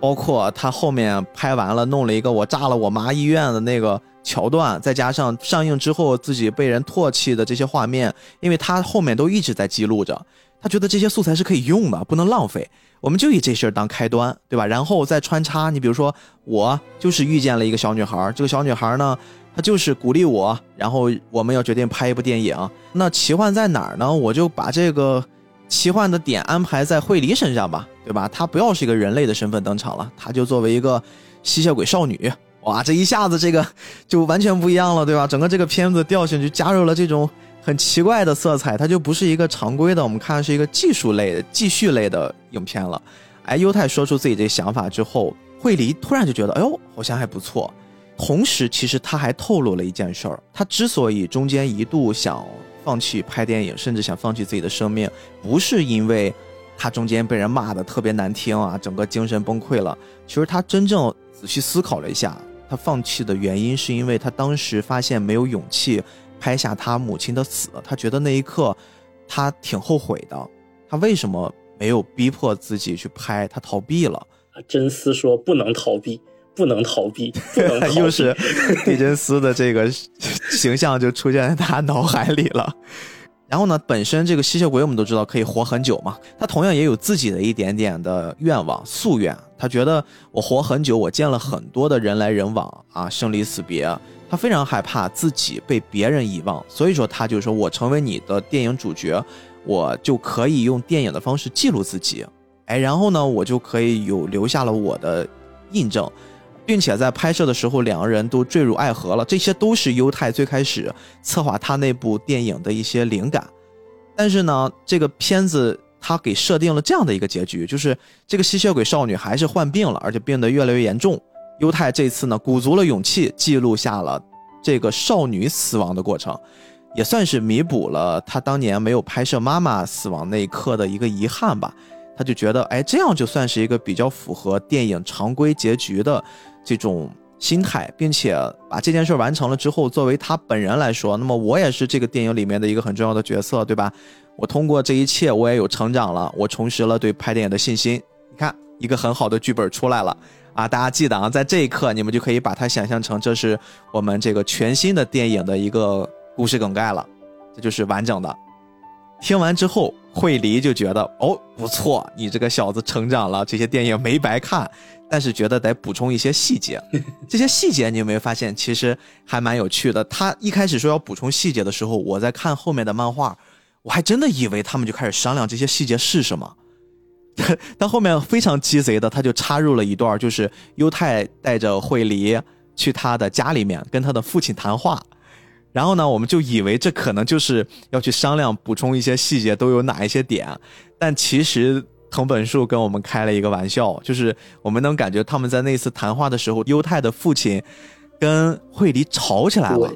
包括他后面拍完了弄了一个我炸了我妈医院的那个桥段，再加上上映之后自己被人唾弃的这些画面，因为他后面都一直在记录着，他觉得这些素材是可以用的，不能浪费。我们就以这事儿当开端，对吧？然后再穿插，你比如说我就是遇见了一个小女孩，这个小女孩呢，她就是鼓励我，然后我们要决定拍一部电影。那奇幻在哪儿呢？我就把这个。奇幻的点安排在惠梨身上吧，对吧？她不要是一个人类的身份登场了，她就作为一个吸血鬼少女，哇，这一下子这个就完全不一样了，对吧？整个这个片子调性就加入了这种很奇怪的色彩，它就不是一个常规的，我们看是一个技术类的、继续类的影片了。哎，优太说出自己这想法之后，惠梨突然就觉得，哎呦，好像还不错。同时，其实他还透露了一件事儿，他之所以中间一度想。放弃拍电影，甚至想放弃自己的生命，不是因为他中间被人骂的特别难听啊，整个精神崩溃了。其实他真正仔细思考了一下，他放弃的原因是因为他当时发现没有勇气拍下他母亲的死，他觉得那一刻他挺后悔的。他为什么没有逼迫自己去拍？他逃避了。真丝说不能逃避。不能逃避，又是狄真斯的这个形象就出现在他脑海里了。然后呢，本身这个吸血鬼我们都知道可以活很久嘛，他同样也有自己的一点点的愿望夙愿。他觉得我活很久，我见了很多的人来人往啊，生离死别，他非常害怕自己被别人遗忘，所以说他就说我成为你的电影主角，我就可以用电影的方式记录自己，哎，然后呢，我就可以有留下了我的印证。并且在拍摄的时候，两个人都坠入爱河了。这些都是犹太最开始策划他那部电影的一些灵感。但是呢，这个片子他给设定了这样的一个结局，就是这个吸血鬼少女还是患病了，而且病得越来越严重。犹太这次呢，鼓足了勇气，记录下了这个少女死亡的过程，也算是弥补了他当年没有拍摄妈妈死亡那一刻的一个遗憾吧。他就觉得，哎，这样就算是一个比较符合电影常规结局的这种心态，并且把这件事完成了之后，作为他本人来说，那么我也是这个电影里面的一个很重要的角色，对吧？我通过这一切，我也有成长了，我重拾了对拍电影的信心。你看，一个很好的剧本出来了啊！大家记得啊，在这一刻，你们就可以把它想象成这是我们这个全新的电影的一个故事梗概了，这就是完整的。听完之后，惠梨就觉得哦不错，你这个小子成长了，这些电影没白看。但是觉得得补充一些细节，这些细节你有没有发现，其实还蛮有趣的。他一开始说要补充细节的时候，我在看后面的漫画，我还真的以为他们就开始商量这些细节是什么。他后面非常鸡贼的，他就插入了一段，就是优太带着惠梨去他的家里面跟他的父亲谈话。然后呢，我们就以为这可能就是要去商量补充一些细节都有哪一些点，但其实藤本树跟我们开了一个玩笑，就是我们能感觉他们在那次谈话的时候，优太的父亲跟惠梨吵起来了，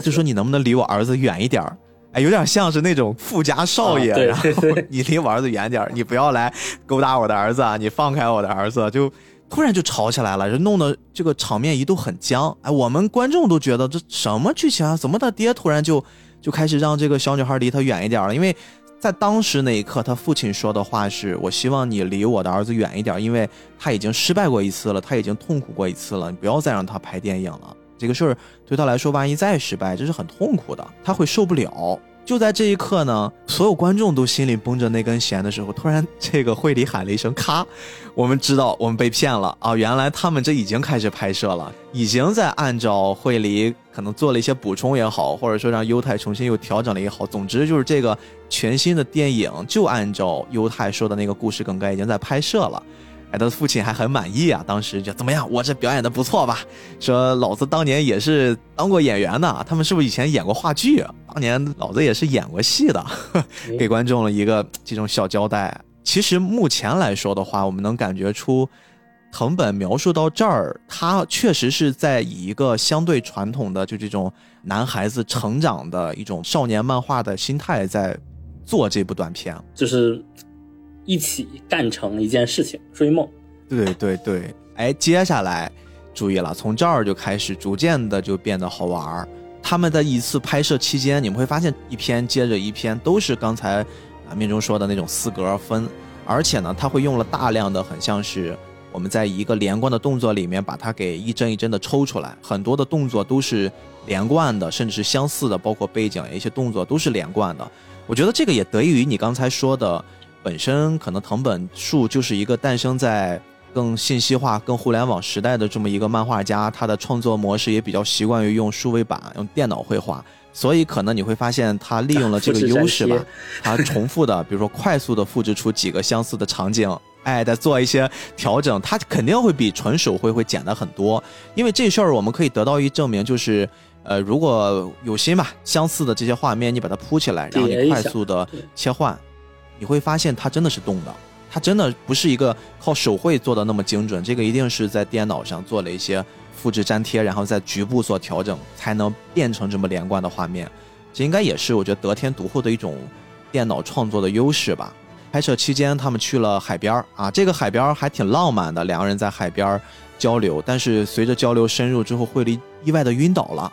就说你能不能离我儿子远一点儿？哎，有点像是那种富家少爷，然后 你离我儿子远点儿，你不要来勾搭我的儿子啊，你放开我的儿子就。突然就吵起来了，就弄得这个场面一度很僵。哎，我们观众都觉得这什么剧情啊？怎么他爹突然就就开始让这个小女孩离他远一点了？因为在当时那一刻，他父亲说的话是：“我希望你离我的儿子远一点，因为他已经失败过一次了，他已经痛苦过一次了，你不要再让他拍电影了。这个事儿对他来说，万一再失败，这是很痛苦的，他会受不了。”就在这一刻呢，所有观众都心里绷着那根弦的时候，突然这个惠理喊了一声“咔”，我们知道我们被骗了啊！原来他们这已经开始拍摄了，已经在按照惠理可能做了一些补充也好，或者说让优太重新又调整了也好，总之就是这个全新的电影就按照优太说的那个故事梗概已经在拍摄了。他的父亲还很满意啊，当时就怎么样？我这表演的不错吧？说老子当年也是当过演员的，他们是不是以前演过话剧？当年老子也是演过戏的，给观众了一个这种小交代。其实目前来说的话，我们能感觉出藤本描述到这儿，他确实是在以一个相对传统的就这种男孩子成长的一种少年漫画的心态在做这部短片，就是。一起干成一件事情，追梦。对对对，哎，接下来注意了，从这儿就开始逐渐的就变得好玩儿。他们的一次拍摄期间，你们会发现一篇接着一篇都是刚才啊命中说的那种四格分，而且呢，他会用了大量的很像是我们在一个连贯的动作里面把它给一帧一帧的抽出来，很多的动作都是连贯的，甚至是相似的，包括背景一些动作都是连贯的。我觉得这个也得益于你刚才说的。本身可能藤本树就是一个诞生在更信息化、更互联网时代的这么一个漫画家，他的创作模式也比较习惯于用数位板、用电脑绘画，所以可能你会发现他利用了这个优势吧，他重复的，比如说快速的复制出几个相似的场景，哎，再做一些调整，他肯定会比纯手绘会简单很多。因为这事儿我们可以得到一证明，就是呃，如果有心吧，相似的这些画面你把它铺起来，然后你快速的切换。你会发现它真的是动的，它真的不是一个靠手绘做的那么精准，这个一定是在电脑上做了一些复制粘贴，然后在局部做调整，才能变成这么连贯的画面。这应该也是我觉得得天独厚的一种电脑创作的优势吧。拍摄期间，他们去了海边儿啊，这个海边还挺浪漫的，两个人在海边交流。但是随着交流深入之后，惠利意外的晕倒了，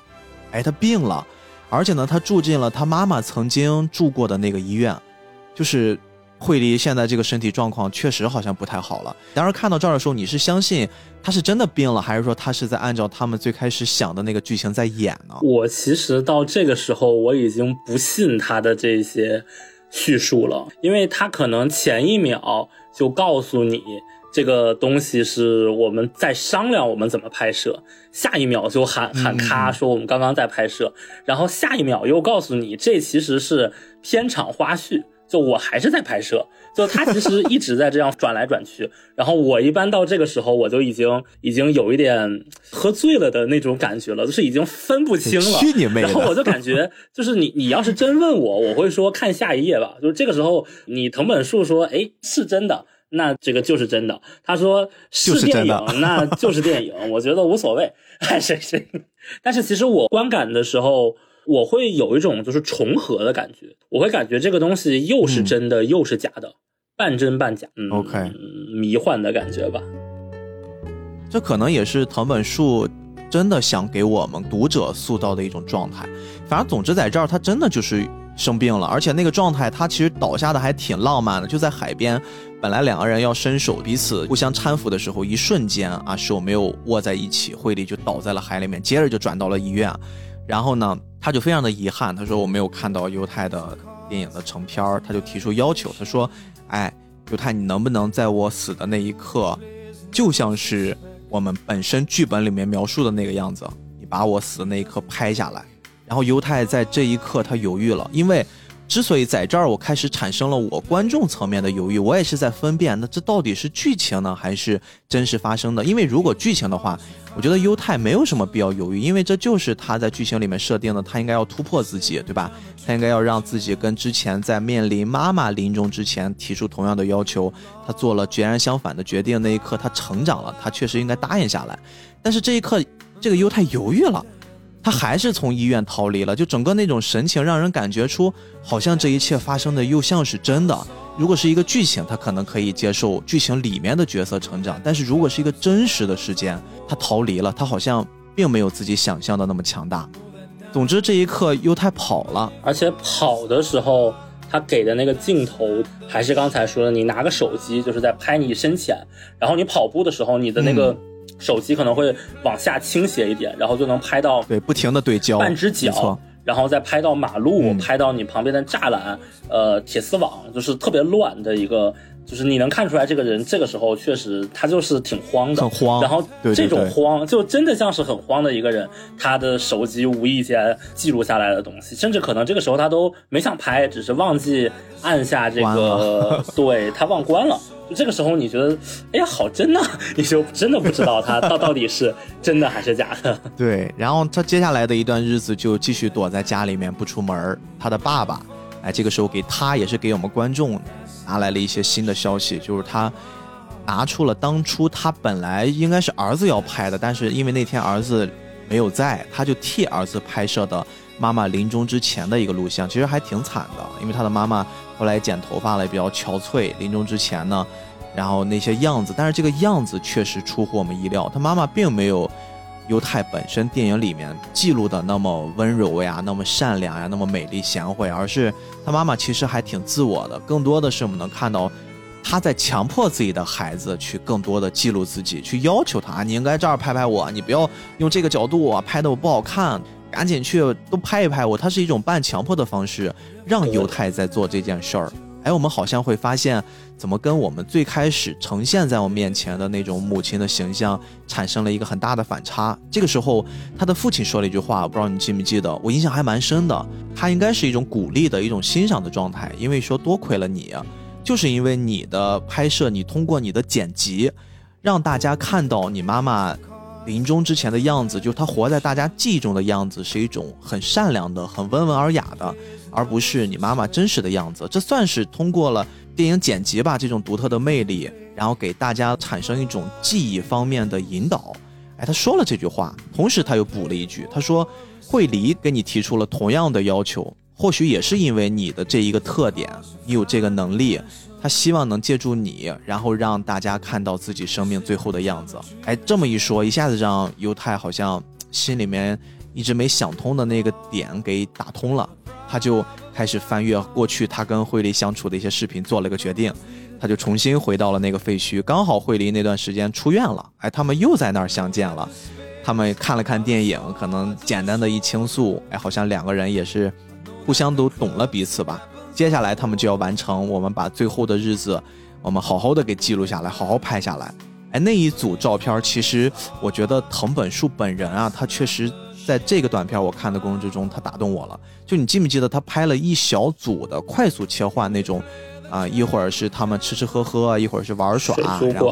哎，他病了，而且呢，他住进了他妈妈曾经住过的那个医院。就是惠梨现在这个身体状况确实好像不太好了。当时看到这儿的时候，你是相信他是真的病了，还是说他是在按照他们最开始想的那个剧情在演呢？我其实到这个时候我已经不信他的这些叙述了，因为他可能前一秒就告诉你这个东西是我们在商量我们怎么拍摄，下一秒就喊喊咔说我们刚刚在拍摄，然后下一秒又告诉你这其实是片场花絮。就我还是在拍摄，就他其实一直在这样转来转去，然后我一般到这个时候我就已经已经有一点喝醉了的那种感觉了，就是已经分不清了。去你妹的！然后我就感觉，就是你你要是真问我，我会说看下一页吧。就是这个时候，你藤本树说，哎，是真的，那这个就是真的。他说是电影，那就是电影。我觉得无所谓，还是谁？但是其实我观感的时候。我会有一种就是重合的感觉，我会感觉这个东西又是真的又是假的，半真半假。嗯，OK，迷幻的感觉吧。这可能也是藤本树真的想给我们读者塑造的一种状态。反正总之在这儿，他真的就是生病了，而且那个状态他其实倒下的还挺浪漫的，就在海边。本来两个人要伸手彼此互相搀扶的时候，一瞬间啊手没有握在一起，惠利就倒在了海里面，接着就转到了医院。然后呢？他就非常的遗憾，他说我没有看到犹太的电影的成片儿，他就提出要求，他说，哎，犹太，你能不能在我死的那一刻，就像是我们本身剧本里面描述的那个样子，你把我死的那一刻拍下来。然后犹太在这一刻他犹豫了，因为。之所以在这儿，我开始产生了我观众层面的犹豫，我也是在分辨，那这到底是剧情呢，还是真实发生的？因为如果剧情的话，我觉得犹太没有什么必要犹豫，因为这就是他在剧情里面设定的，他应该要突破自己，对吧？他应该要让自己跟之前在面临妈妈临终之前提出同样的要求，他做了截然相反的决定，那一刻他成长了，他确实应该答应下来。但是这一刻，这个犹太犹豫了。他还是从医院逃离了，就整个那种神情让人感觉出，好像这一切发生的又像是真的。如果是一个剧情，他可能可以接受剧情里面的角色成长，但是如果是一个真实的事件，他逃离了，他好像并没有自己想象的那么强大。总之，这一刻犹太跑了，而且跑的时候，他给的那个镜头还是刚才说的，你拿个手机就是在拍你身前，然后你跑步的时候，你的那个。手机可能会往下倾斜一点，然后就能拍到对，不停的对焦半只脚，然后再拍到马路，拍到你旁边的栅栏，呃，铁丝网，就是特别乱的一个，就是你能看出来这个人这个时候确实他就是挺慌的，很慌。然后这种慌就真的像是很慌的一个人，他的手机无意间记录下来的东西，甚至可能这个时候他都没想拍，只是忘记按下这个，对他忘关了。这个时候你觉得，哎呀，好真呐！你就真的不知道他到 到底是真的还是假的。对，然后他接下来的一段日子就继续躲在家里面不出门他的爸爸，哎，这个时候给他也是给我们观众拿来了一些新的消息，就是他拿出了当初他本来应该是儿子要拍的，但是因为那天儿子没有在，他就替儿子拍摄的妈妈临终之前的一个录像，其实还挺惨的，因为他的妈妈。后来剪头发了，也比较憔悴。临终之前呢，然后那些样子，但是这个样子确实出乎我们意料。他妈妈并没有犹太本身电影里面记录的那么温柔呀，那么善良呀，那么美丽贤惠，而是他妈妈其实还挺自我的。更多的是我们能看到他在强迫自己的孩子去更多的记录自己，去要求他：你应该这儿拍拍我，你不要用这个角度啊，拍的我不好看。赶紧去都拍一拍我，它是一种半强迫的方式，让犹太在做这件事儿。哎，我们好像会发现，怎么跟我们最开始呈现在我面前的那种母亲的形象产生了一个很大的反差。这个时候，他的父亲说了一句话，我不知道你记不记得，我印象还蛮深的。他应该是一种鼓励的一种欣赏的状态，因为说多亏了你，就是因为你的拍摄，你通过你的剪辑，让大家看到你妈妈。临终之前的样子，就是他活在大家记忆中的样子，是一种很善良的、很温文尔雅的，而不是你妈妈真实的样子。这算是通过了电影剪辑吧，这种独特的魅力，然后给大家产生一种记忆方面的引导。哎，他说了这句话，同时他又补了一句，他说：“惠梨给你提出了同样的要求，或许也是因为你的这一个特点，你有这个能力。”他希望能借助你，然后让大家看到自己生命最后的样子。哎，这么一说，一下子让犹太好像心里面一直没想通的那个点给打通了。他就开始翻阅过去他跟惠梨相处的一些视频，做了个决定。他就重新回到了那个废墟，刚好惠梨那段时间出院了。哎，他们又在那儿相见了。他们看了看电影，可能简单的一倾诉，哎，好像两个人也是互相都懂了彼此吧。接下来他们就要完成，我们把最后的日子，我们好好的给记录下来，好好拍下来。哎，那一组照片，其实我觉得藤本树本人啊，他确实在这个短片我看的过程之中，他打动我了。就你记不记得他拍了一小组的快速切换那种，啊，一会儿是他们吃吃喝喝，一会儿是玩耍，然后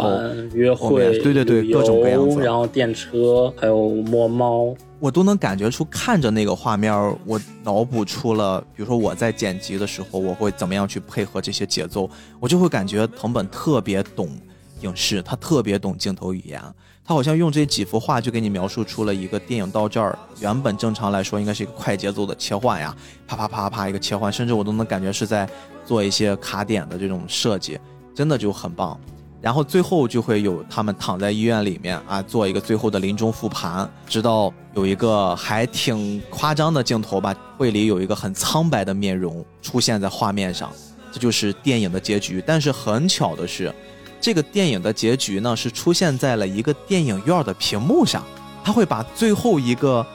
约会，对对对，各种各样子，然后电车，还有摸猫，我都能感觉出，看着那个画面，我脑补出了，比如说我在剪辑的时候，我会怎么样去配合这些节奏，我就会感觉藤本特别懂影视，他特别懂镜头语言。他好像用这几幅画就给你描述出了一个电影到这儿，原本正常来说应该是一个快节奏的切换呀，啪啪啪啪一个切换，甚至我都能感觉是在做一些卡点的这种设计，真的就很棒。然后最后就会有他们躺在医院里面啊，做一个最后的临终复盘，直到有一个还挺夸张的镜头吧，会里有一个很苍白的面容出现在画面上，这就是电影的结局。但是很巧的是。这个电影的结局呢，是出现在了一个电影院的屏幕上，他会把最后一个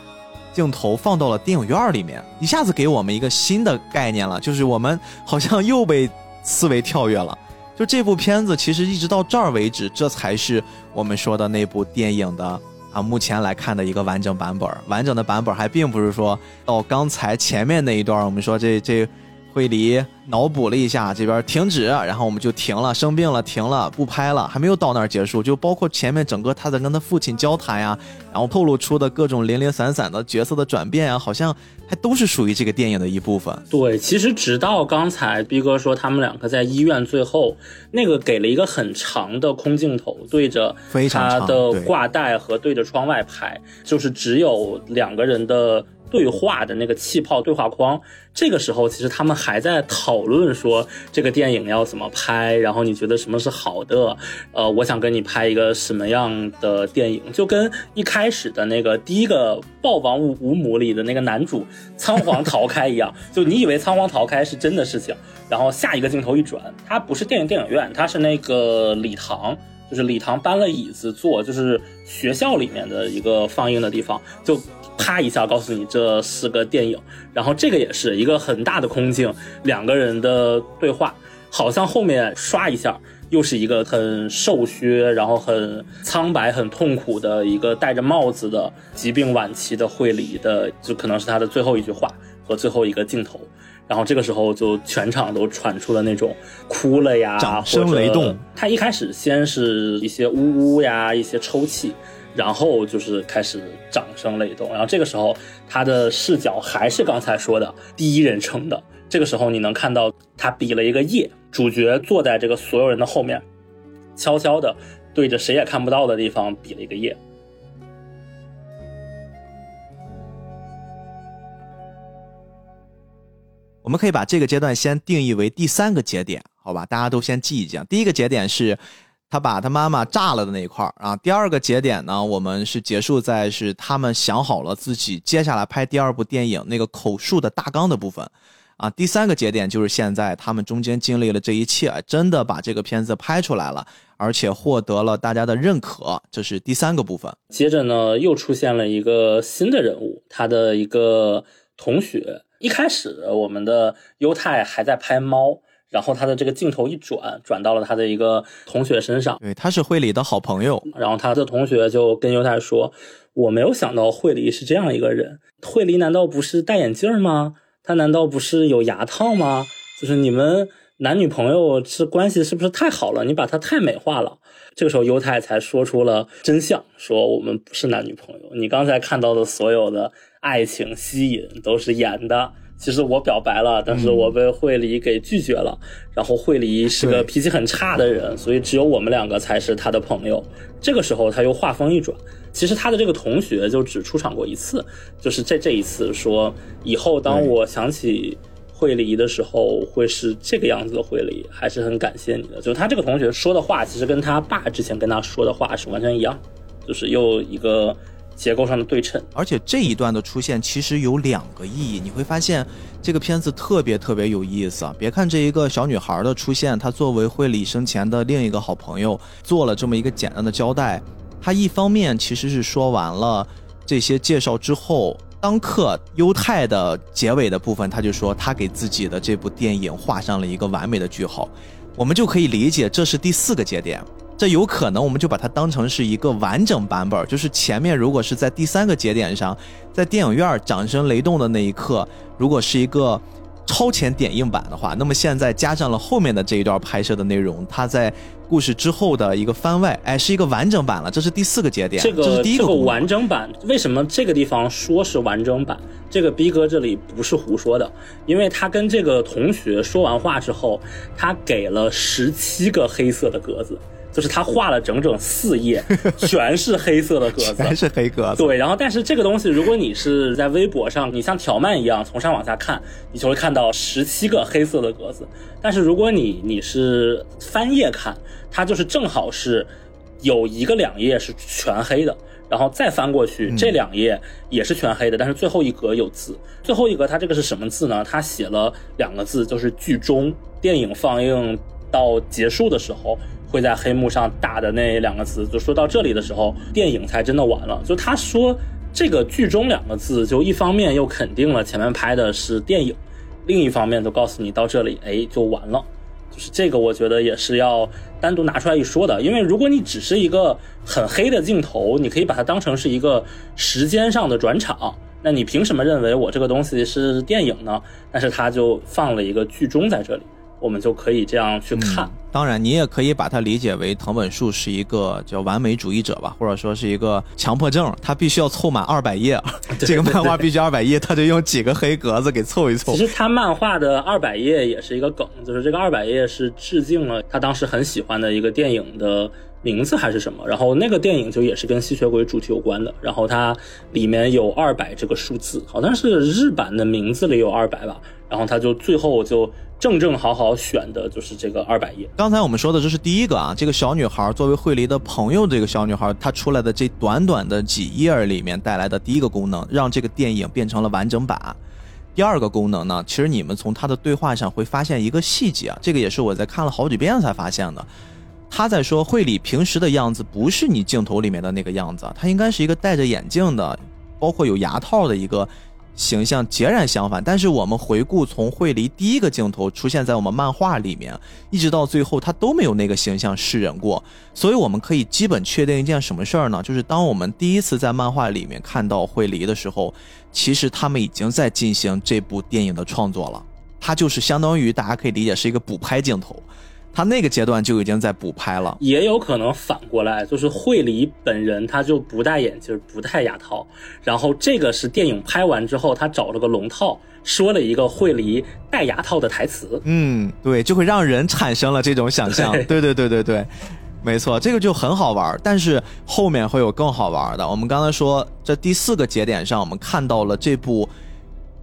镜头放到了电影院里面，一下子给我们一个新的概念了，就是我们好像又被思维跳跃了。就这部片子，其实一直到这儿为止，这才是我们说的那部电影的啊，目前来看的一个完整版本。完整的版本还并不是说到刚才前面那一段，我们说这这。惠梨脑补了一下，这边停止，然后我们就停了，生病了，停了，不拍了，还没有到那儿结束，就包括前面整个他在跟他父亲交谈呀，然后透露出的各种零零散散的角色的转变啊，好像还都是属于这个电影的一部分。对，其实直到刚才逼哥说他们两个在医院最后那个给了一个很长的空镜头，对着他的挂带和对着窗外拍，就是只有两个人的。对话的那个气泡对话框，这个时候其实他们还在讨论说这个电影要怎么拍，然后你觉得什么是好的？呃，我想跟你拍一个什么样的电影？就跟一开始的那个第一个《暴王无无母》里的那个男主仓皇逃开一样，就你以为仓皇逃开是真的事情，然后下一个镜头一转，它不是电影电影院，它是那个礼堂，就是礼堂搬了椅子坐，就是学校里面的一个放映的地方，就。啪一下告诉你这是个电影，然后这个也是一个很大的空镜，两个人的对话，好像后面刷一下又是一个很瘦削，然后很苍白、很痛苦的一个戴着帽子的疾病晚期的惠理的，就可能是他的最后一句话和最后一个镜头，然后这个时候就全场都传出了那种哭了呀，掌声雷动。他一开始先是一些呜呜呀，一些抽泣。然后就是开始掌声雷动，然后这个时候他的视角还是刚才说的第一人称的。这个时候你能看到他比了一个耶，主角坐在这个所有人的后面，悄悄的对着谁也看不到的地方比了一个耶。我们可以把这个阶段先定义为第三个节点，好吧？大家都先记一记。第一个节点是。他把他妈妈炸了的那一块儿啊，第二个节点呢，我们是结束在是他们想好了自己接下来拍第二部电影那个口述的大纲的部分，啊，第三个节点就是现在他们中间经历了这一切，真的把这个片子拍出来了，而且获得了大家的认可，这是第三个部分。接着呢，又出现了一个新的人物，他的一个同学。一开始我们的犹太还在拍猫。然后他的这个镜头一转，转到了他的一个同学身上。对，他是惠里的好朋友。然后他的同学就跟犹太说：“我没有想到惠里是这样一个人。惠里难道不是戴眼镜吗？他难道不是有牙套吗？就是你们男女朋友是关系是不是太好了？你把他太美化了。”这个时候犹太才说出了真相，说我们不是男女朋友。你刚才看到的所有的爱情吸引都是演的。其实我表白了，但是我被惠理给拒绝了。然后惠理是个脾气很差的人，所以只有我们两个才是他的朋友。这个时候他又话锋一转，其实他的这个同学就只出场过一次，就是这这一次说以后当我想起惠理的时候，会是这个样子的惠理，还是很感谢你的。就他这个同学说的话，其实跟他爸之前跟他说的话是完全一样，就是又一个。结构上的对称，而且这一段的出现其实有两个意义。你会发现这个片子特别特别有意思啊！别看这一个小女孩的出现，她作为惠理生前的另一个好朋友，做了这么一个简单的交代。她一方面其实是说完了这些介绍之后，当刻犹太的结尾的部分，他就说他给自己的这部电影画上了一个完美的句号。我们就可以理解这是第四个节点。这有可能，我们就把它当成是一个完整版本，就是前面如果是在第三个节点上，在电影院掌声雷动的那一刻，如果是一个超前点映版的话，那么现在加上了后面的这一段拍摄的内容，它在故事之后的一个番外，哎，是一个完整版了。这是第四个节点，这个是第一这个完整版，为什么这个地方说是完整版？这个逼哥这里不是胡说的，因为他跟这个同学说完话之后，他给了十七个黑色的格子，就是他画了整整四页，全是黑色的格子，全是黑格子。对，然后但是这个东西，如果你是在微博上，你像条漫一样从上往下看，你就会看到十七个黑色的格子。但是如果你你是翻页看，它就是正好是有一个两页是全黑的，然后再翻过去，这两页也是全黑的，但是最后一格有字。最后一格它这个是什么字呢？它写了两个字，就是剧终。电影放映到结束的时候，会在黑幕上打的那两个词，就说到这里的时候，电影才真的完了。就他说这个剧中两个字，就一方面又肯定了前面拍的是电影，另一方面就告诉你到这里，哎，就完了。就是这个，我觉得也是要单独拿出来一说的，因为如果你只是一个很黑的镜头，你可以把它当成是一个时间上的转场，那你凭什么认为我这个东西是电影呢？但是他就放了一个剧中在这里。我们就可以这样去看。当然，你也可以把它理解为藤本树是一个叫完美主义者吧，或者说是一个强迫症，他必须要凑满二百页，这个漫画必须二百页，他就用几个黑格子给凑一凑。其实他漫画的二百页也是一个梗，就是这个二百页是致敬了他当时很喜欢的一个电影的名字还是什么，然后那个电影就也是跟吸血鬼主题有关的，然后它里面有二百这个数字，好像是日版的名字里有二百吧，然后他就最后就。正正好好选的就是这个二百页。刚才我们说的这是第一个啊，这个小女孩作为惠梨的朋友，这个小女孩她出来的这短短的几页里面带来的第一个功能，让这个电影变成了完整版。第二个功能呢，其实你们从她的对话上会发现一个细节啊，这个也是我在看了好几遍才发现的。他在说惠理平时的样子不是你镜头里面的那个样子，他应该是一个戴着眼镜的，包括有牙套的一个。形象截然相反，但是我们回顾从惠梨第一个镜头出现在我们漫画里面，一直到最后，他都没有那个形象示人过，所以我们可以基本确定一件什么事儿呢？就是当我们第一次在漫画里面看到惠梨的时候，其实他们已经在进行这部电影的创作了，它就是相当于大家可以理解是一个补拍镜头。他那个阶段就已经在补拍了，也有可能反过来，就是惠梨本人他就不戴眼镜，不戴牙套，然后这个是电影拍完之后，他找了个龙套，说了一个惠梨戴牙套的台词。嗯，对，就会让人产生了这种想象。对对对对对，没错，这个就很好玩。但是后面会有更好玩的。我们刚才说这第四个节点上，我们看到了这部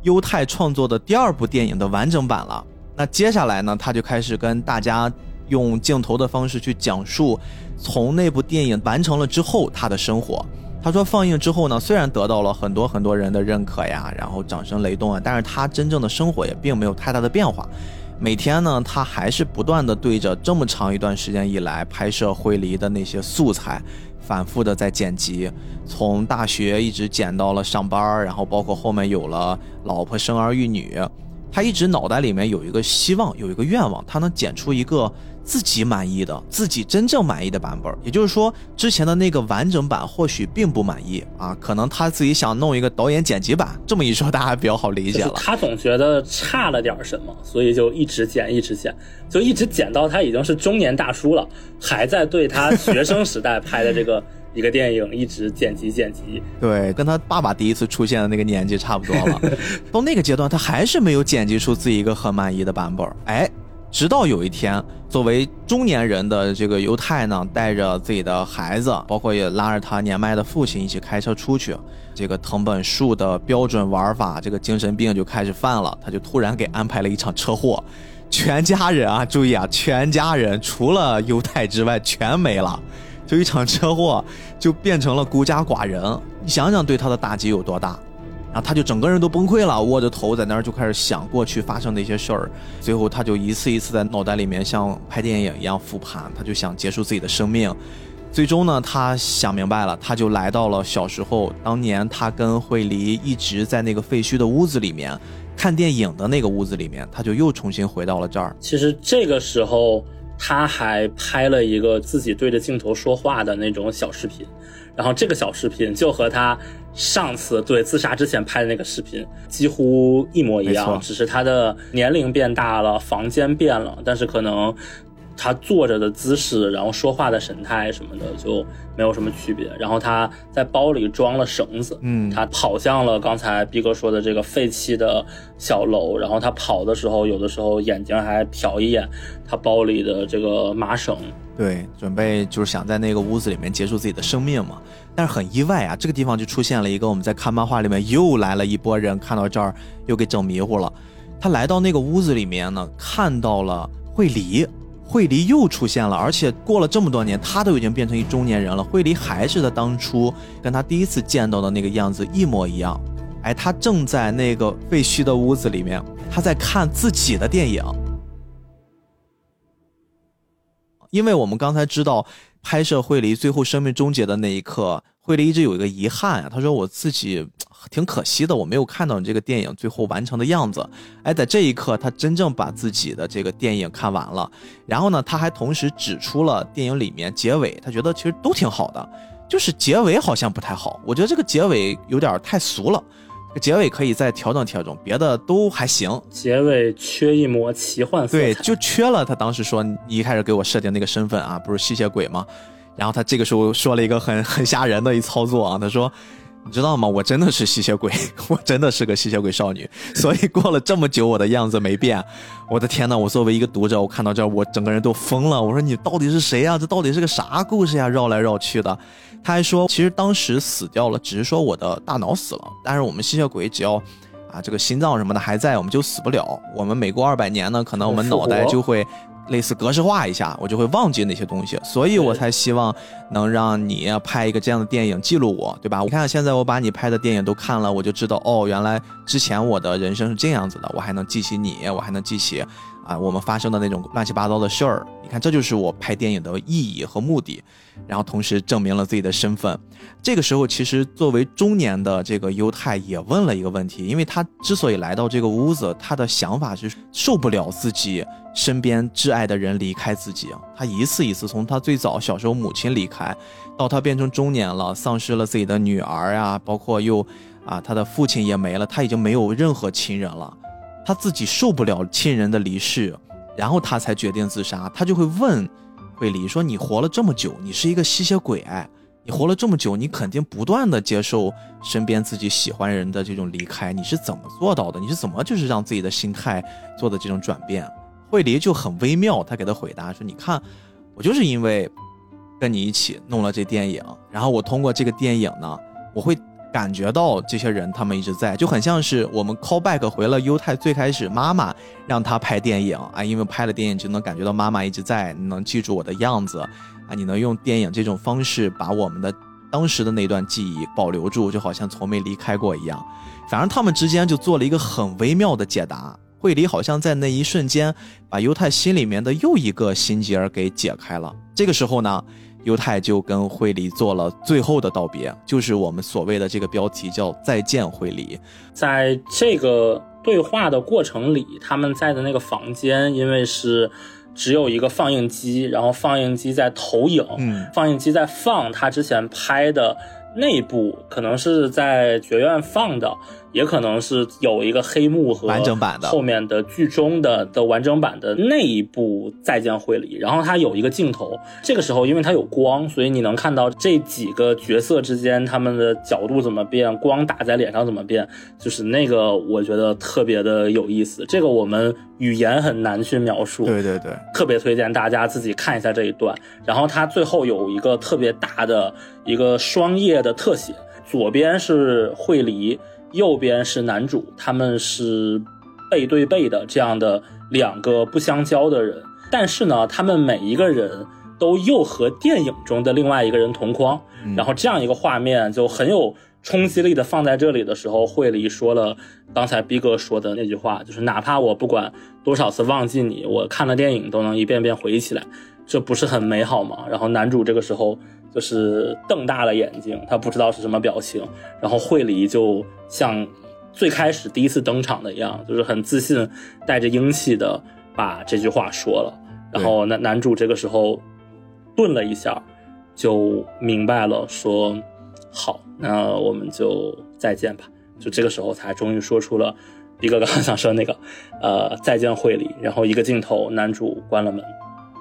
优太创作的第二部电影的完整版了。那接下来呢，他就开始跟大家用镜头的方式去讲述，从那部电影完成了之后他的生活。他说放映之后呢，虽然得到了很多很多人的认可呀，然后掌声雷动啊，但是他真正的生活也并没有太大的变化。每天呢，他还是不断的对着这么长一段时间以来拍摄惠梨的那些素材，反复的在剪辑，从大学一直剪到了上班，然后包括后面有了老婆生儿育女。他一直脑袋里面有一个希望，有一个愿望，他能剪出一个自己满意的、自己真正满意的版本。也就是说，之前的那个完整版或许并不满意啊，可能他自己想弄一个导演剪辑版。这么一说，大家比较好理解了。他总觉得差了点什么，所以就一直剪，一直剪，就一直剪到他已经是中年大叔了，还在对他学生时代拍的这个。一个电影一直剪辑剪辑，对，跟他爸爸第一次出现的那个年纪差不多了。到那个阶段，他还是没有剪辑出自己一个很满意的版本。哎，直到有一天，作为中年人的这个犹太呢，带着自己的孩子，包括也拉着他年迈的父亲一起开车出去。这个藤本树的标准玩法，这个精神病就开始犯了。他就突然给安排了一场车祸，全家人啊，注意啊，全家人除了犹太之外全没了。就一场车祸，就变成了孤家寡人。你想想，对他的打击有多大？然后他就整个人都崩溃了，握着头在那儿就开始想过去发生的一些事儿。最后，他就一次一次在脑袋里面像拍电影一样复盘，他就想结束自己的生命。最终呢，他想明白了，他就来到了小时候，当年他跟惠梨一直在那个废墟的屋子里面看电影的那个屋子里面，他就又重新回到了这儿。其实这个时候。他还拍了一个自己对着镜头说话的那种小视频，然后这个小视频就和他上次对自杀之前拍的那个视频几乎一模一样，只是他的年龄变大了，房间变了，但是可能他坐着的姿势，然后说话的神态什么的就没有什么区别。然后他在包里装了绳子，嗯他跑向了刚才逼哥说的这个废弃的小楼。然后他跑的时候，有的时候眼睛还瞟一眼他包里的这个麻绳。对，准备就是想在那个屋子里面结束自己的生命嘛。但是很意外啊，这个地方就出现了一个我们在看漫画里面又来了一波人，看到这儿又给整迷糊了。他来到那个屋子里面呢，看到了惠梨，惠梨又出现了，而且过了这么多年，他都已经变成一中年人了，惠梨还是他当初跟他第一次见到的那个样子一模一样。哎，他正在那个废墟的屋子里面，他在看自己的电影。因为我们刚才知道，拍摄惠梨最后生命终结的那一刻，惠利一直有一个遗憾啊，他说我自己挺可惜的，我没有看到你这个电影最后完成的样子。哎，在这一刻，他真正把自己的这个电影看完了，然后呢，他还同时指出了电影里面结尾，他觉得其实都挺好的，就是结尾好像不太好，我觉得这个结尾有点太俗了。这个结尾可以再调整调整，别的都还行。结尾缺一抹奇幻色彩。对，就缺了他当时说你一开始给我设定那个身份啊，不是吸血鬼吗？然后他这个时候说了一个很很吓人的一操作啊，他说。你知道吗？我真的是吸血鬼，我真的是个吸血鬼少女，所以过了这么久，我的样子没变。我的天呐！我作为一个读者，我看到这儿，我整个人都疯了。我说你到底是谁呀、这到底是个啥故事呀？绕来绕去的。他还说，其实当时死掉了，只是说我的大脑死了，但是我们吸血鬼只要啊这个心脏什么的还在，我们就死不了。我们每过二百年呢，可能我们脑袋就会类似格式化一下，我就会忘记那些东西，所以我才希望能让你拍一个这样的电影记录我，对吧？你看现在我把你拍的电影都看了，我就知道哦，原来之前我的人生是这样子的，我还能记起你，我还能记起啊我们发生的那种乱七八糟的事儿。你看，这就是我拍电影的意义和目的，然后同时证明了自己的身份。这个时候，其实作为中年的这个犹太也问了一个问题，因为他之所以来到这个屋子，他的想法是受不了自己身边挚爱的人离开自己。他一次一次从他最早小时候母亲离开，到他变成中年了，丧失了自己的女儿呀、包括又啊他的父亲也没了，他已经没有任何亲人了，他自己受不了亲人的离世，然后他才决定自杀。他就会问惠梨说：“你活了这么久，你是一个吸血鬼。”你活了这么久，你肯定不断的接受身边自己喜欢人的这种离开，你是怎么做到的？你是怎么就是让自己的心态做的这种转变？惠梨就很微妙，他给他回答说：“你看，我就是因为跟你一起弄了这电影，然后我通过这个电影呢，我会感觉到这些人他们一直在，就很像是我们 call back 回了犹太最开始妈妈让他拍电影啊，因为拍了电影就能感觉到妈妈一直在，你能记住我的样子。”啊，你能用电影这种方式把我们的当时的那段记忆保留住，就好像从没离开过一样。反正他们之间就做了一个很微妙的解答。惠梨好像在那一瞬间把犹太心里面的又一个心结儿给解开了。这个时候呢，犹太就跟惠梨做了最后的道别，就是我们所谓的这个标题叫“再见，惠梨”。在这个对话的过程里，他们在的那个房间，因为是。只有一个放映机，然后放映机在投影，嗯，放映机在放他之前拍的那部，可能是在学院放的，也可能是有一个黑幕和完整版的后面的剧中的的完整版的那一部《再见惠梨》，然后它有一个镜头，这个时候因为它有光，所以你能看到这几个角色之间他们的角度怎么变，光打在脸上怎么变，就是那个我觉得特别的有意思，这个我们语言很难去描述，对对对，特别推荐大家自己看一下这一段。然后它最后有一个特别大的一个双页的特写，左边是惠梨，右边是男主，他们是背对背的这样的两个不相交的人，但是呢，他们每一个人都又和电影中的另外一个人同框，然后这样一个画面就很有冲击力的放在这里的时候，惠梨说了刚才逼哥说的那句话，就是哪怕我不管多少次忘记你，我看了电影都能一遍遍回忆起来，这不是很美好吗？然后男主这个时候就是瞪大了眼睛，他不知道是什么表情，然后惠梨就像最开始第一次登场的一样，就是很自信、带着英气的把这句话说了。然后男男主这个时候顿了一下，就明白了，说好，那我们就再见吧。就这个时候才终于说出了一个刚刚想说那个，呃，再见惠里。然后一个镜头，男主关了门。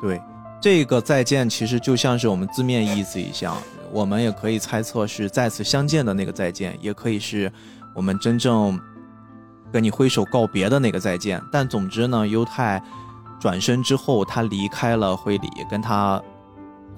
对，这个再见其实就像是我们字面意思一样，我们也可以猜测是再次相见的那个再见，也可以是我们真正跟你挥手告别的那个再见。但总之呢，犹太。转身之后，他离开了会里，跟他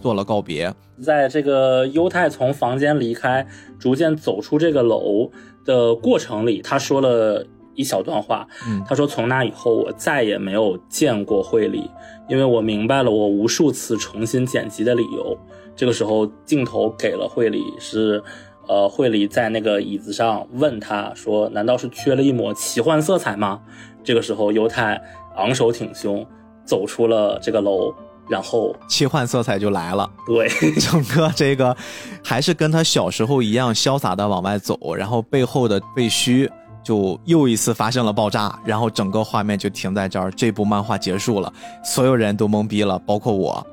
做了告别。在这个犹太从房间离开，逐渐走出这个楼的过程里，他说了一小段话。他说：“从那以后，我再也没有见过会里，因为我明白了我无数次重新剪辑的理由。”这个时候，镜头给了惠里，是呃，惠里在那个椅子上问他说：“难道是缺了一抹奇幻色彩吗？”这个时候，犹太。昂首挺胸走出了这个楼，然后奇幻色彩就来了。对，整个这个还是跟他小时候一样潇洒的往外走，然后背后的废墟就又一次发生了爆炸，然后整个画面就停在这儿，这部漫画结束了，所有人都懵逼了，包括我，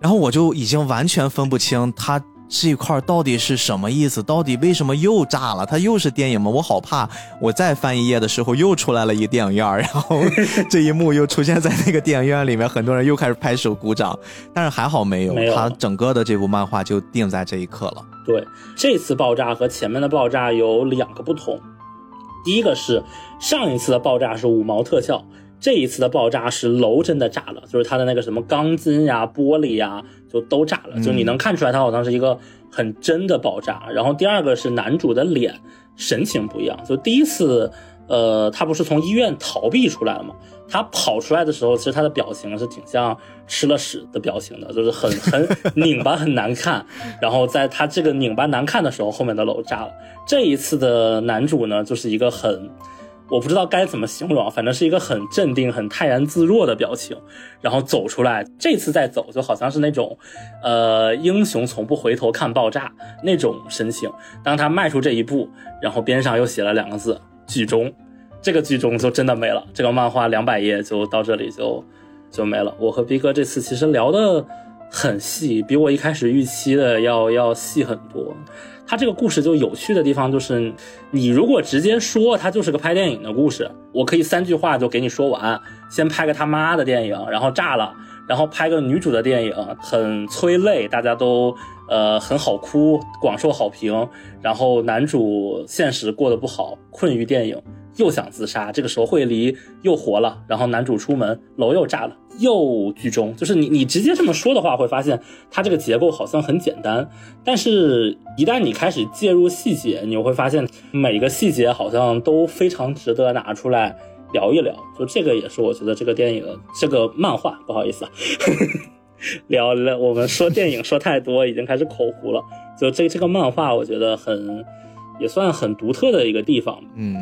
然后我就已经完全分不清他。这一块到底是什么意思？到底为什么又炸了？它又是电影吗？我好怕，我再翻一页的时候又出来了一个电影院，然后这一幕又出现在那个电影院里面，很多人又开始拍手鼓掌。但是还好没有，它整个的这部漫画就定在这一刻了。对，这次爆炸和前面的爆炸有两个不同，第一个是上一次的爆炸是五毛特效。这一次的爆炸是楼真的炸了，就是它的那个什么钢筋呀、玻璃呀，就都炸了。就你能看出来，它好像是一个很真的爆炸。然后第二个是男主的脸神情不一样，就第一次，呃，他不是从医院逃避出来了吗？他跑出来的时候，其实他的表情是挺像吃了屎的表情的，就是很 很拧巴、很难看。然后在他这个拧巴难看的时候，后面的楼炸了。这一次的男主呢，就是一个很。我不知道该怎么形容，反正是一个很镇定、很泰然自若的表情，然后走出来。这次再走，就好像是那种，呃，英雄从不回头看爆炸那种神情。当他迈出这一步，然后边上又写了两个字“剧终”，这个剧中就真的没了。这个漫画两百页就到这里就就没了。我和逼哥这次其实聊的很细，比我一开始预期的要要细很多。他这个故事就有趣的地方就是，你如果直接说它就是个拍电影的故事，我可以三句话就给你说完。先拍个他妈的电影，然后炸了，然后拍个女主的电影，很催泪，大家都呃很好哭，广受好评。然后男主现实过得不好，困于电影。又想自杀，这个时候惠梨又活了，然后男主出门，楼又炸了，又剧终。就是你你直接这么说的话，会发现它这个结构好像很简单，但是一旦你开始介入细节，你会发现每个细节好像都非常值得拿出来聊一聊。就这个也是我觉得这个电影这个漫画，不好意思啊，聊了我们说电影说太多，已经开始口糊了。就这这个漫画，我觉得很。也算很独特的一个地方。嗯，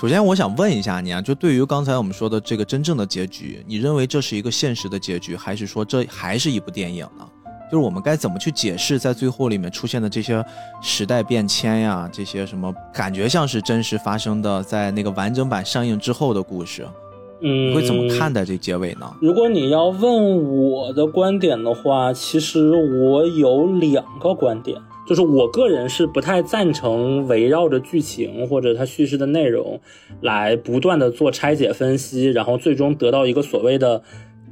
首先我想问一下你啊，就对于刚才我们说的这个真正的结局，你认为这是一个现实的结局，还是说这还是一部电影呢？就是我们该怎么去解释在最后里面出现的这些时代变迁呀，这些什么感觉像是真实发生的，在那个完整版上映之后的故事，嗯，会怎么看待这结尾呢？如果你要问我的观点的话，其实我有两个观点。就是我个人是不太赞成围绕着剧情或者它叙事的内容来不断的做拆解分析，然后最终得到一个所谓的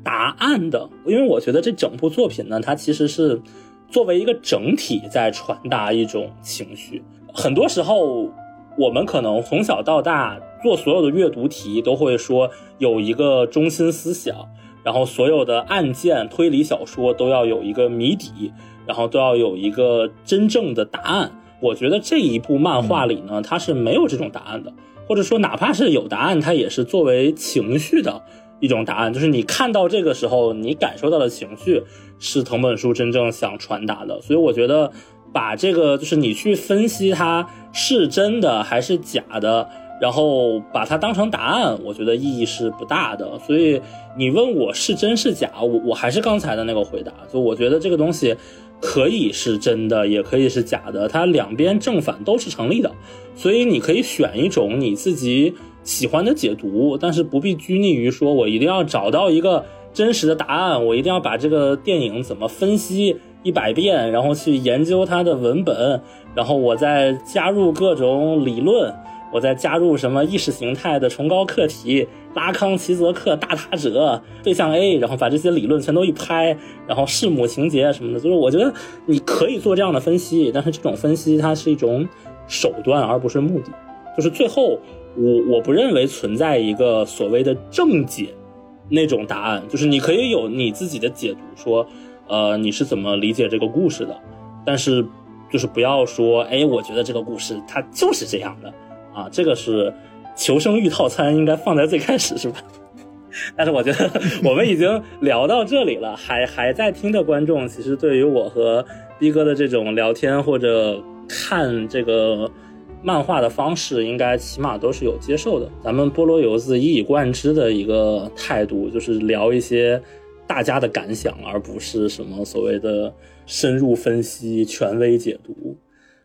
答案的。因为我觉得这整部作品呢，它其实是作为一个整体在传达一种情绪。很多时候，我们可能从小到大做所有的阅读题都会说有一个中心思想，然后所有的案件推理小说都要有一个谜底。然后都要有一个真正的答案。我觉得这一部漫画里呢，它是没有这种答案的，或者说哪怕是有答案，它也是作为情绪的一种答案。就是你看到这个时候，你感受到的情绪是藤本树真正想传达的。所以我觉得把这个就是你去分析它是真的还是假的，然后把它当成答案，我觉得意义是不大的。所以你问我是真是假，我我还是刚才的那个回答，就我觉得这个东西。可以是真的，也可以是假的，它两边正反都是成立的，所以你可以选一种你自己喜欢的解读，但是不必拘泥于说我一定要找到一个真实的答案，我一定要把这个电影怎么分析一百遍，然后去研究它的文本，然后我再加入各种理论，我再加入什么意识形态的崇高课题，拉康、齐泽克、大他者、对象 A，然后把这些理论全都一拍，然后弑母情节什么的，就是我觉得你可以做这样的分析，但是这种分析它是一种手段，而不是目的。就是最后，我我不认为存在一个所谓的正解那种答案，就是你可以有你自己的解读，说，呃，你是怎么理解这个故事的，但是就是不要说，哎，我觉得这个故事它就是这样的啊，这个是求生欲套餐应该放在最开始是吧？但是我觉得 我们已经聊到这里了，还还在听的观众，其实对于我和逼哥的这种聊天或者看这个。漫画的方式应该起码都是有接受的。咱们菠萝油子一以贯之的一个态度就是聊一些大家的感想，而不是什么所谓的深入分析、权威解读。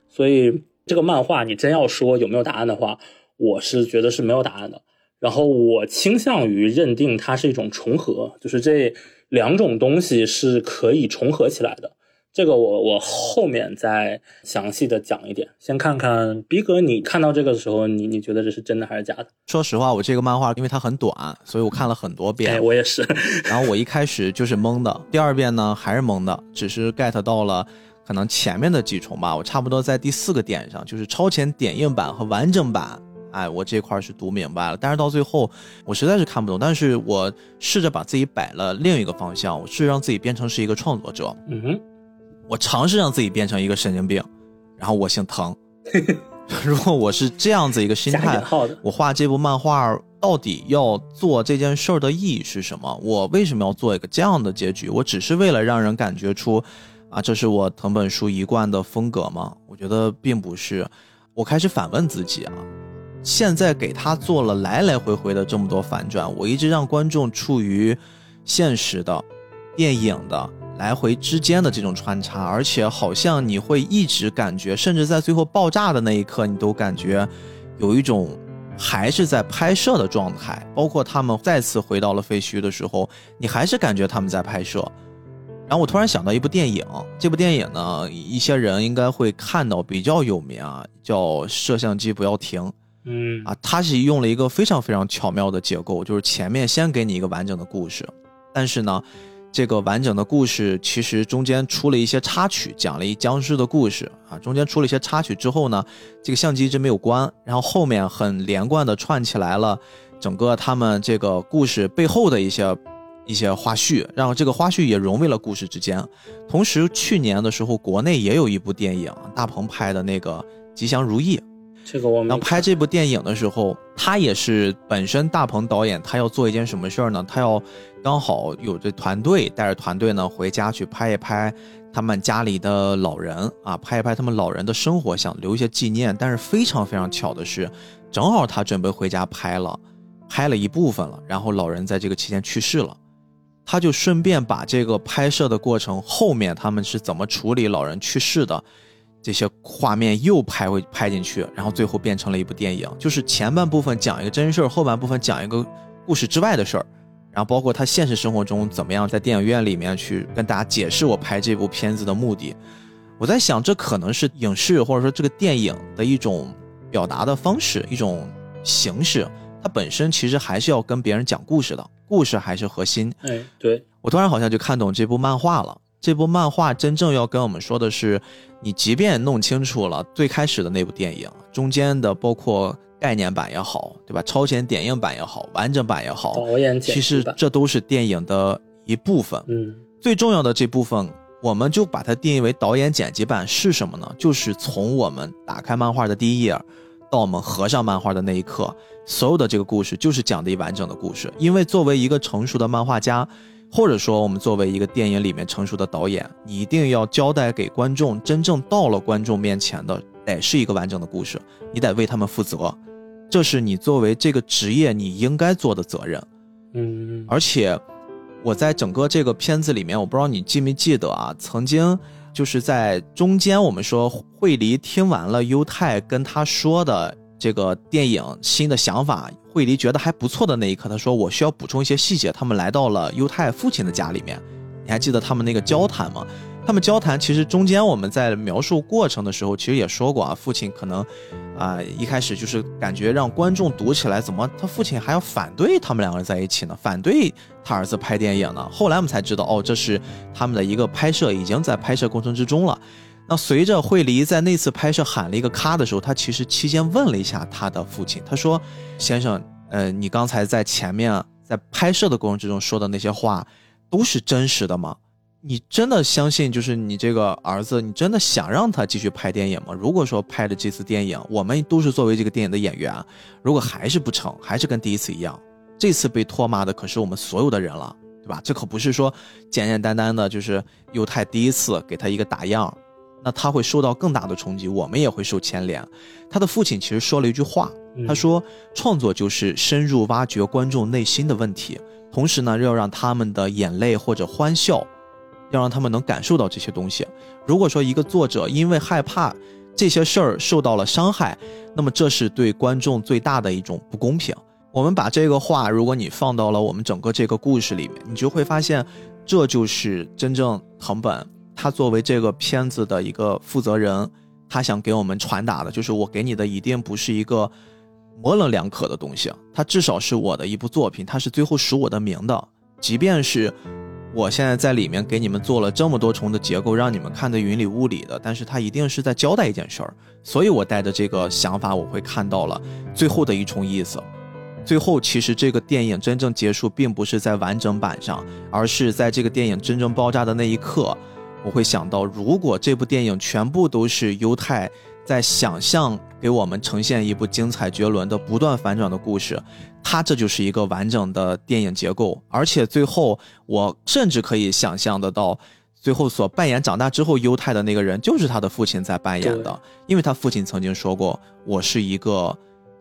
所以这个漫画你真要说有没有答案的话，我是觉得是没有答案的。然后我倾向于认定它是一种重合，就是这两种东西是可以重合起来的。这个我我后面再详细的讲一点，先看看逼哥，你看到这个的时候，你你觉得这是真的还是假的？说实话，我这个漫画因为它很短，所以我看了很多遍。哎，我也是。然后我一开始就是懵的，第二遍呢还是懵的，只是 get 到了可能前面的几重吧。我差不多在第四个点上，就是超前点映版和完整版，哎，我这块是读明白了。但是到最后，我实在是看不懂。但是我试着把自己摆了另一个方向，我试着让自己变成是一个创作者。嗯哼。我尝试让自己变成一个神经病，然后我姓滕。如果我是这样子一个心态，我画这部漫画到底要做这件事儿的意义是什么？我为什么要做一个这样的结局？我只是为了让人感觉出，啊，这是我藤本树一贯的风格吗？我觉得并不是。我开始反问自己啊，现在给他做了来来回回的这么多反转，我一直让观众处于现实的、电影的。来回之间的这种穿插，而且好像你会一直感觉，甚至在最后爆炸的那一刻，你都感觉有一种还是在拍摄的状态。包括他们再次回到了废墟的时候，你还是感觉他们在拍摄。然后我突然想到一部电影，这部电影呢，一些人应该会看到，比较有名啊，叫《摄像机不要停》。嗯啊，它是用了一个非常非常巧妙的结构，就是前面先给你一个完整的故事，但是呢。这个完整的故事其实中间出了一些插曲，讲了一僵尸的故事啊。中间出了一些插曲之后呢，这个相机一直没有关，然后后面很连贯的串起来了整个他们这个故事背后的一些一些花絮，让这个花絮也融为了故事之间。同时，去年的时候国内也有一部电影，大鹏拍的那个《吉祥如意》。这个我们。然后拍这部电影的时候，他也是本身大鹏导演，他要做一件什么事儿呢？他要。刚好有这团队带着团队呢回家去拍一拍他们家里的老人啊，拍一拍他们老人的生活，想留一些纪念。但是非常非常巧的是，正好他准备回家拍了，拍了一部分了，然后老人在这个期间去世了，他就顺便把这个拍摄的过程后面他们是怎么处理老人去世的这些画面又拍回拍进去，然后最后变成了一部电影，就是前半部分讲一个真事儿，后半部分讲一个故事之外的事儿。然后包括他现实生活中怎么样在电影院里面去跟大家解释我拍这部片子的目的，我在想这可能是影视或者说这个电影的一种表达的方式，一种形式。它本身其实还是要跟别人讲故事的，故事还是核心。哎，对我突然好像就看懂这部漫画了。这部漫画真正要跟我们说的是，你即便弄清楚了最开始的那部电影，中间的包括。概念版也好，对吧？超前点映版也好，完整版也好，导演其实这都是电影的一部分。嗯，最重要的这部分，我们就把它定义为导演剪辑版是什么呢？就是从我们打开漫画的第一页，到我们合上漫画的那一刻，所有的这个故事就是讲的一完整的故事。因为作为一个成熟的漫画家，或者说我们作为一个电影里面成熟的导演，你一定要交代给观众，真正到了观众面前的，得是一个完整的故事，你得为他们负责。这是你作为这个职业你应该做的责任，嗯，而且我在整个这个片子里面，我不知道你记没记得啊，曾经就是在中间我们说惠梨听完了犹太跟他说的这个电影新的想法，惠梨觉得还不错的那一刻，他说我需要补充一些细节。他们来到了犹太父亲的家里面，你还记得他们那个交谈吗？他们交谈其实中间我们在描述过程的时候，其实也说过啊，父亲可能啊一开始就是感觉让观众读起来怎么他父亲还要反对他们两个人在一起呢？反对他儿子拍电影呢？后来我们才知道哦，这是他们的一个拍摄已经在拍摄过程之中了。那随着惠梨在那次拍摄喊了一个咔的时候，他其实期间问了一下他的父亲，他说：“先生，呃，你刚才在前面在拍摄的过程之中说的那些话，都是真实的吗？你真的相信就是你这个儿子，你真的想让他继续拍电影吗？如果说拍的这次电影，我们都是作为这个电影的演员，如果还是不成，还是跟第一次一样，这次被唾骂的可是我们所有的人了，对吧？这可不是说简简单单的就是犹太第一次给他一个打样。”那他会受到更大的冲击，我们也会受牵连。他的父亲其实说了一句话，他说：“创作就是深入挖掘观众内心的问题，同时呢，要让他们的眼泪或者欢笑，要让他们能感受到这些东西。如果说一个作者因为害怕这些事儿受到了伤害，那么这是对观众最大的一种不公平。我们把这个话，如果你放到了我们整个这个故事里面，你就会发现，这就是真正藤本。”他作为这个片子的一个负责人，他想给我们传达的就是，我给你的一定不是一个模棱两可的东西，它至少是我的一部作品，它是最后署我的名的。即便是我现在在里面给你们做了这么多重的结构，让你们看得云里雾里的，但是它一定是在交代一件事儿。所以我带着这个想法，我会看到了最后的一重意思。最后，其实这个电影真正结束，并不是在完整版上，而是在这个电影真正爆炸的那一刻。我会想到，如果这部电影全部都是犹太在想象给我们呈现一部精彩绝伦的不断反转的故事，它这就是一个完整的电影结构。而且最后，我甚至可以想象得到，最后所扮演长大之后犹太的那个人，就是他的父亲在扮演的，因为他父亲曾经说过：“我是一个。”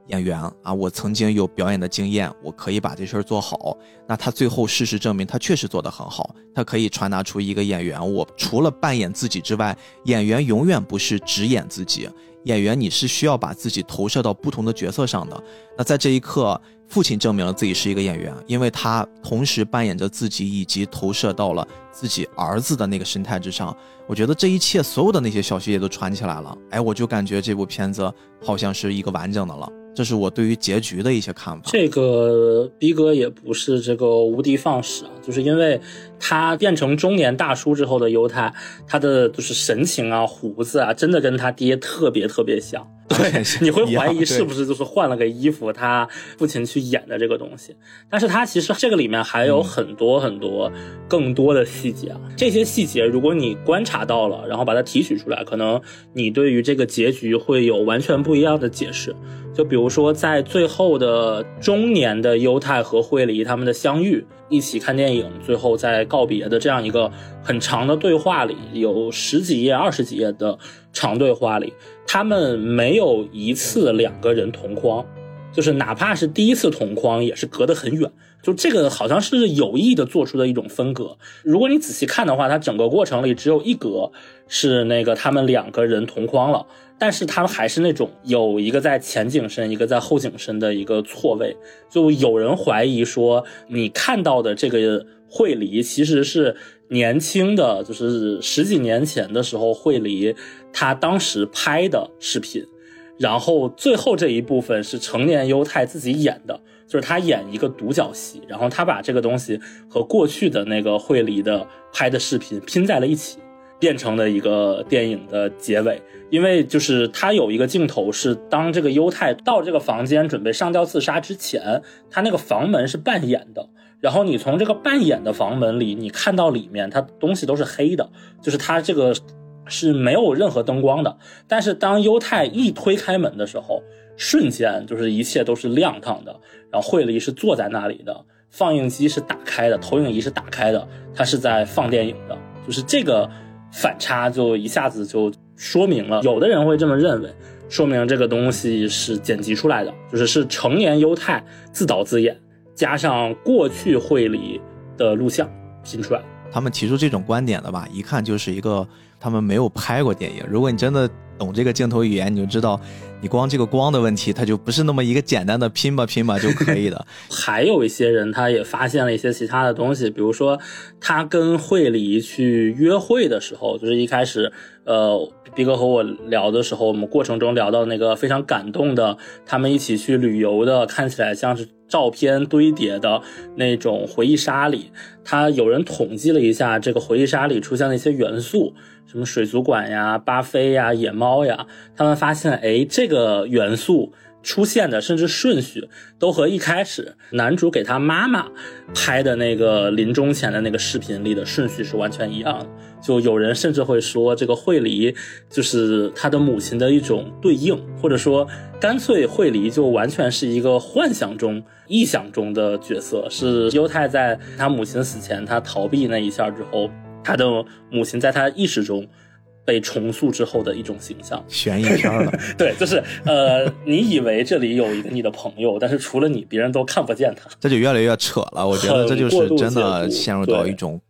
演员啊，我曾经有表演的经验，我可以把这事儿做好。那他最后事实证明，他确实做得很好。他可以传达出一个演员，我除了扮演自己之外，演员永远不是只演自己。演员你是需要把自己投射到不同的角色上的。那在这一刻，父亲证明了自己是一个演员，因为他同时扮演着自己，以及投射到了自己儿子的那个神态之上。我觉得这一切所有的那些小细节都串起来了。哎，我就感觉这部片子好像是一个完整的了。这是我对于结局的一些看法。这个逼哥也不是这个无的放矢啊，就是因为他变成中年大叔之后的犹太，他的就是神情啊、胡子啊，真的跟他爹特别特别像。对，你会怀疑是不是就是换了个衣服，他父亲去演的这个东西。但是他其实这个里面还有很多很多更多的细节啊。这些细节如果你观察到了，然后把它提取出来，可能你对于这个结局会有完全不一样的解释。就比如说在最后的中年的犹太和惠梨他们的相遇，一起看电影，影最后在告别的这样一个很长的对话里，有十几页、二十几页的长对话里。他们没有一次两个人同框，就是哪怕是第一次同框，也是隔得很远。就这个好像是有意的做出的一种分隔。如果你仔细看的话，它整个过程里只有一格是那个他们两个人同框了，但是他们还是那种有一个在前景深，一个在后景深的一个错位。就有人怀疑说，你看到的这个惠梨其实是。年轻的就是十几年前的时候，惠梨他当时拍的视频，然后最后这一部分是成年犹太自己演的，就是他演一个独角戏，然后他把这个东西和过去的那个惠梨的拍的视频拼在了一起，变成了一个电影的结尾。因为就是他有一个镜头是当这个犹太到这个房间准备上吊自杀之前，他那个房门是半掩的。然后你从这个半掩的房门里，你看到里面它东西都是黑的，就是它这个是没有任何灯光的。但是当犹太一推开门的时候，瞬间就是一切都是亮堂的。然后惠梨是坐在那里的，放映机是打开的，投影仪是打开的，他是在放电影的。就是这个反差就一下子就说明了，有的人会这么认为，说明这个东西是剪辑出来的，就是是成年犹太自导自演。加上过去会里的录像拼出来，他们提出这种观点的吧，一看就是一个他们没有拍过电影。如果你真的懂这个镜头语言，你就知道，你光这个光的问题，它就不是那么一个简单的拼吧拼吧就可以的。还有一些人，他也发现了一些其他的东西，比如说他跟惠梨去约会的时候，就是一开始，呃，逼哥和我聊的时候，我们过程中聊到那个非常感动的，他们一起去旅游的，看起来像是。照片堆叠的那种回忆沙里，他有人统计了一下，这个回忆沙里出现的一些元素，什么水族馆呀、巴菲呀、野猫呀，他们发现，哎，这个元素。出现的甚至顺序都和一开始男主给他妈妈拍的那个临终前的那个视频里的顺序是完全一样的。就有人甚至会说，这个惠梨就是他的母亲的一种对应，或者说干脆惠梨就完全是一个幻想中、臆想中的角色，是犹太在他母亲死前他逃避那一下之后，他的母亲在他意识中。被重塑之后的一种形象，悬疑片了。对，就是呃，你以为这里有一个你的朋友，但是除了你，别人都看不见他。这就越来越扯了，我觉得这就是真的陷入到一种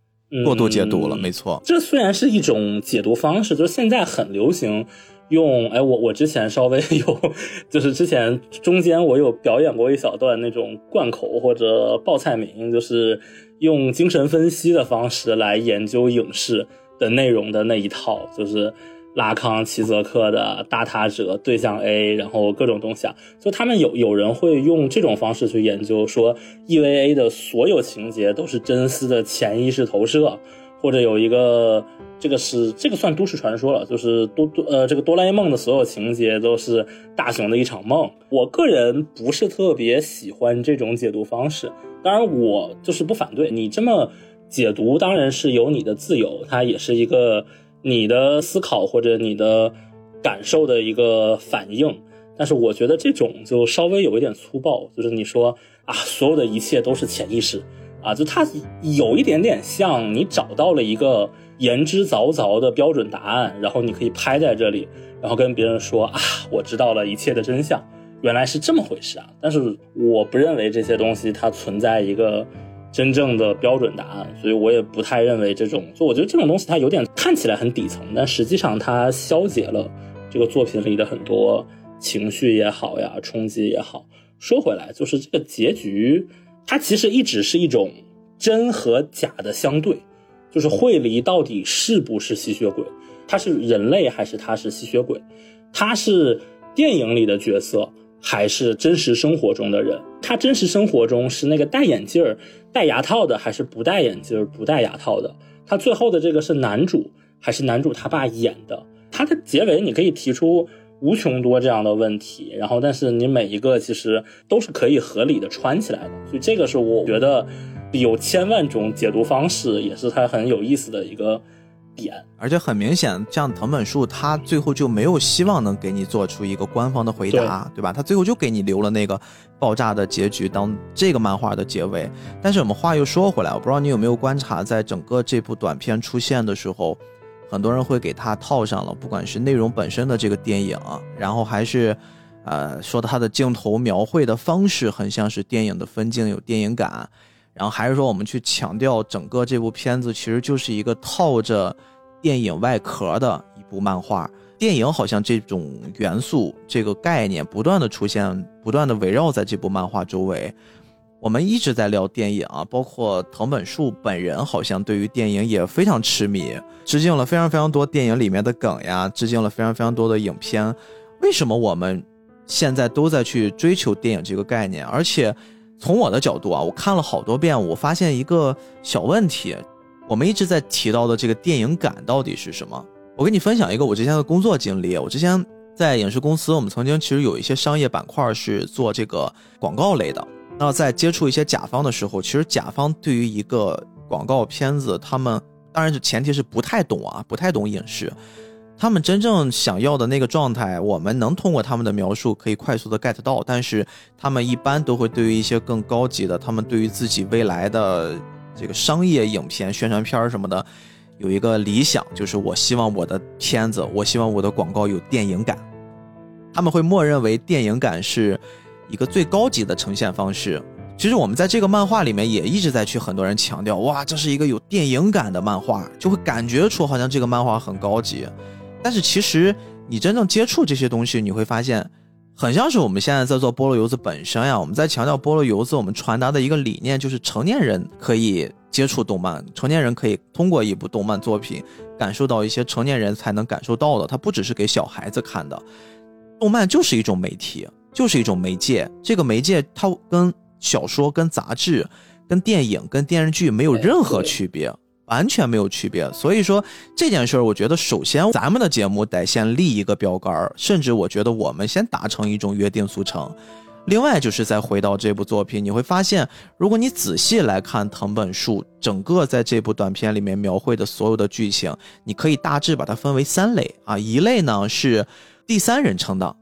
过度解读了。没错，这虽然是一种解读方式，就是现在很流行用。哎，我我之前稍微有，就是之前中间我有表演过一小段那种贯口或者报菜名，就是用精神分析的方式来研究影视。的内容的那一套就是拉康、齐泽克的大他者对象 A，然后各种东西啊，就他们有有人会用这种方式去研究，说 EVA 的所有情节都是真丝的潜意识投射，或者有一个这个是这个算都市传说了，就是多多呃这个哆啦 A 梦的所有情节都是大雄的一场梦。我个人不是特别喜欢这种解读方式，当然我就是不反对你这么。解读当然是有你的自由，它也是一个你的思考或者你的感受的一个反应。但是我觉得这种就稍微有一点粗暴，就是你说啊，所有的一切都是潜意识啊，就它有一点点像你找到了一个言之凿凿的标准答案，然后你可以拍在这里，然后跟别人说啊，我知道了一切的真相，原来是这么回事啊。但是我不认为这些东西它存在一个。真正的标准答案，所以我也不太认为这种。就我觉得这种东西它有点看起来很底层，但实际上它消解了这个作品里的很多情绪也好呀，冲击也好。说回来，就是这个结局，它其实一直是一种真和假的相对。就是惠梨到底是不是吸血鬼？他是人类还是他是吸血鬼？他是电影里的角色还是真实生活中的人？他真实生活中是那个戴眼镜儿。戴牙套的还是不戴眼镜、不戴牙套的？他最后的这个是男主还是男主他爸演的？他的结尾你可以提出无穷多这样的问题，然后但是你每一个其实都是可以合理的穿起来的，所以这个是我觉得有千万种解读方式，也是它很有意思的一个。点，而且很明显，像藤本树，他最后就没有希望能给你做出一个官方的回答，对吧？他最后就给你留了那个爆炸的结局当这个漫画的结尾。但是我们话又说回来，我不知道你有没有观察，在整个这部短片出现的时候，很多人会给他套上了，不管是内容本身的这个电影，然后还是，呃，说他的镜头描绘的方式很像是电影的分镜，有电影感。然后还是说，我们去强调整个这部片子其实就是一个套着电影外壳的一部漫画。电影好像这种元素、这个概念不断的出现，不断的围绕在这部漫画周围。我们一直在聊电影啊，包括藤本树本人好像对于电影也非常痴迷，致敬了非常非常多电影里面的梗呀，致敬了非常非常多的影片。为什么我们现在都在去追求电影这个概念，而且？从我的角度啊，我看了好多遍，我发现一个小问题。我们一直在提到的这个电影感到底是什么？我跟你分享一个我之前的工作经历。我之前在影视公司，我们曾经其实有一些商业板块是做这个广告类的。那在接触一些甲方的时候，其实甲方对于一个广告片子，他们当然是前提是不太懂啊，不太懂影视。他们真正想要的那个状态，我们能通过他们的描述可以快速的 get 到，但是他们一般都会对于一些更高级的，他们对于自己未来的这个商业影片、宣传片什么的，有一个理想，就是我希望我的片子，我希望我的广告有电影感。他们会默认为电影感是一个最高级的呈现方式，其实我们在这个漫画里面也一直在去很多人强调，哇，这是一个有电影感的漫画，就会感觉出好像这个漫画很高级。但是其实你真正接触这些东西，你会发现，很像是我们现在在做菠萝油子本身呀。我们在强调菠萝油子，我们传达的一个理念就是成年人可以接触动漫，成年人可以通过一部动漫作品感受到一些成年人才能感受到的，它不只是给小孩子看的。动漫就是一种媒体，就是一种媒介。这个媒介它跟小说、跟杂志、跟电影、跟电视剧没有任何区别，完全没有区别。所以说这件事儿，我觉得首先咱们的节目得先立一个标杆儿，甚至我觉得我们先达成一种约定俗成。另外就是再回到这部作品，你会发现，如果你仔细来看藤本树整个在这部短片里面描绘的所有的剧情，你可以大致把它分为三类啊，一类呢是第三人称的。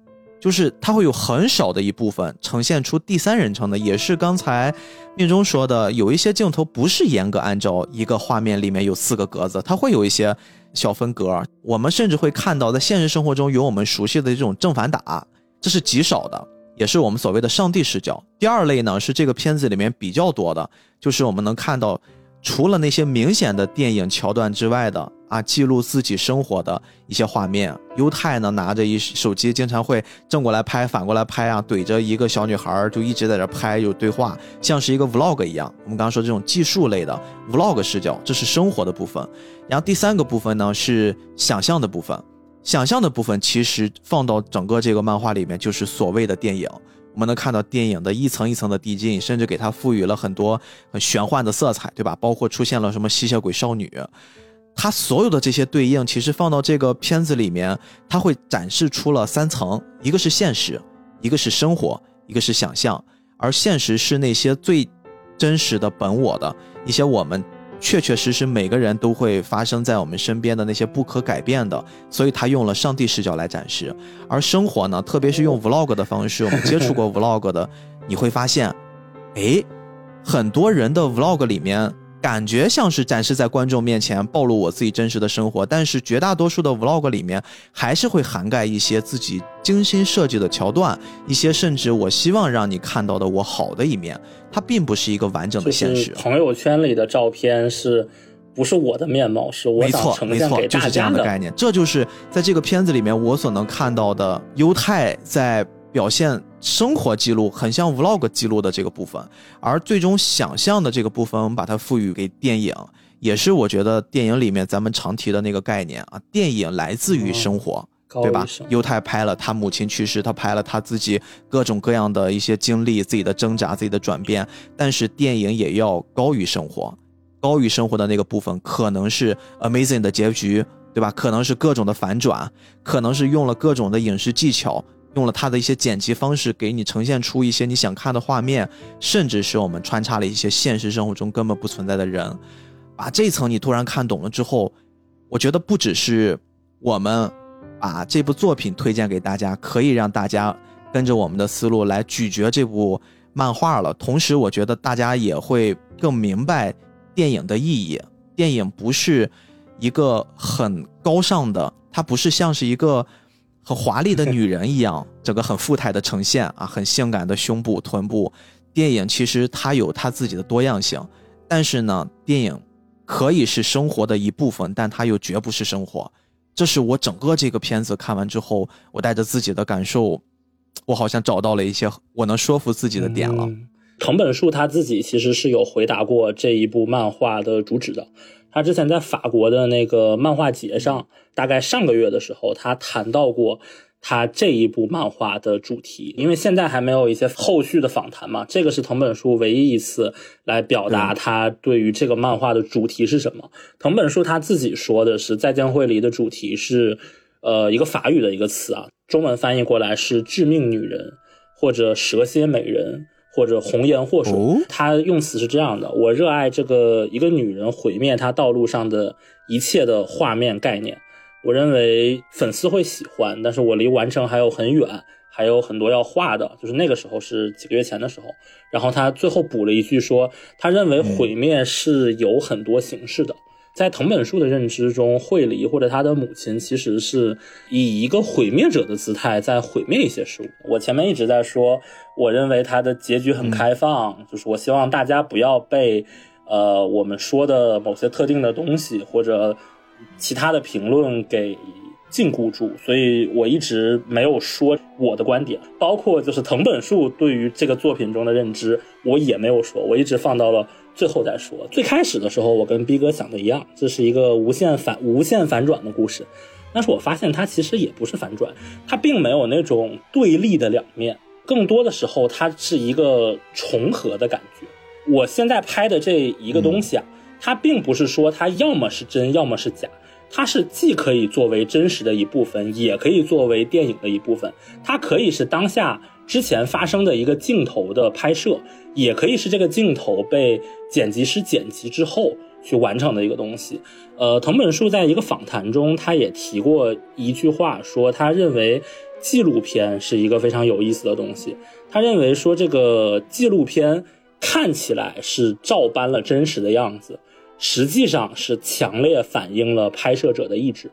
就是它会有很少的一部分呈现出第三人称的，也是刚才命中说的，有一些镜头不是严格按照一个画面里面有四个格子，它会有一些小分格。我们甚至会看到，在现实生活中有我们熟悉的这种正反打，这是极少的，也是我们所谓的上帝视角。第二类呢，是这个片子里面比较多的，就是我们能看到。除了那些明显的电影桥段之外的啊，记录自己生活的一些画面。犹太呢拿着一手机，经常会正过来拍，反过来拍啊，怼着一个小女孩就一直在这拍，有对话，像是一个 vlog 一样。我们刚刚说这种技术类的 vlog 视角，这是生活的部分。然后第三个部分呢是想象的部分，想象的部分其实放到整个这个漫画里面就是所谓的电影。我们能看到电影的一层一层的递进，甚至给它赋予了很多很玄幻的色彩，对吧？包括出现了什么吸血鬼少女，它所有的这些对应，其实放到这个片子里面，它会展示出了三层：一个是现实，一个是生活，一个是想象。而现实是那些最真实的本我的一些我们。确确实实，每个人都会发生在我们身边的那些不可改变的，所以他用了上帝视角来展示。而生活呢，特别是用 vlog 的方式，我们接触过 vlog 的，你会发现，哎，很多人的 vlog 里面。感觉像是展示在观众面前，暴露我自己真实的生活，但是绝大多数的 vlog 里面还是会涵盖一些自己精心设计的桥段，一些甚至我希望让你看到的我好的一面，它并不是一个完整的现实。朋友圈里的照片是不是我的面貌？是我想呈现给大家的概念。这就是在这个片子里面我所能看到的犹太在。表现生活记录很像 vlog 记录的这个部分，而最终想象的这个部分，我们把它赋予给电影，也是我觉得电影里面咱们常提的那个概念啊，电影来自于生活，对吧？犹太拍了他母亲去世，他拍了他自己各种各样的一些经历，自己的挣扎，自己的转变，但是电影也要高于生活，高于生活的那个部分，可能是 amazing 的结局，对吧？可能是各种的反转，可能是用了各种的影视技巧。用了他的一些剪辑方式，给你呈现出一些你想看的画面，甚至是我们穿插了一些现实生活中根本不存在的人。把这层你突然看懂了之后，我觉得不只是我们把这部作品推荐给大家，可以让大家跟着我们的思路来咀嚼这部漫画了。同时，我觉得大家也会更明白电影的意义。电影不是一个很高尚的，它不是像是一个。和华丽的女人一样，整个很富态的呈现啊，很性感的胸部、臀部。电影其实它有它自己的多样性，但是呢，电影可以是生活的一部分，但它又绝不是生活。这是我整个这个片子看完之后，我带着自己的感受，我好像找到了一些我能说服自己的点了。藤本树他自己其实是有回答过这一部漫画的主旨的。他之前在法国的那个漫画节上，大概上个月的时候，他谈到过他这一部漫画的主题。因为现在还没有一些后续的访谈嘛，这个是藤本树唯一一次来表达他对于这个漫画的主题是什么。藤本树他自己说的是，《再见，惠梨》的主题是，呃，一个法语的一个词啊，中文翻译过来是“致命女人”或者“蛇蝎美人”。或者红颜祸水，他用词是这样的：我热爱这个一个女人毁灭她道路上的一切的画面概念。我认为粉丝会喜欢，但是我离完成还有很远，还有很多要画的。就是那个时候是几个月前的时候，然后他最后补了一句说，他认为毁灭是有很多形式的，在藤本树的认知中，惠梨或者他的母亲其实是以一个毁灭者的姿态在毁灭一些事物。我前面一直在说，我认为他的结局很开放，就是我希望大家不要被呃我们说的某些特定的东西或者其他的评论给。禁锢住，所以我一直没有说我的观点，包括就是藤本树对于这个作品中的认知，我也没有说，我一直放到了最后再说。最开始的时候，我跟逼哥想的一样，这是一个无限反无限反转的故事，但是我发现它其实也不是反转，它并没有那种对立的两面，更多的时候它是一个重合的感觉。我现在拍的这一个东西啊，它并不是说它要么是真，要么是假。它是既可以作为真实的一部分，也可以作为电影的一部分。它可以是当下之前发生的一个镜头的拍摄，也可以是这个镜头被剪辑师剪辑之后去完成的一个东西。呃，藤本树在一个访谈中，他也提过一句话，说他认为纪录片是一个非常有意思的东西。他认为说这个纪录片看起来是照搬了真实的样子。实际上是强烈反映了拍摄者的意志，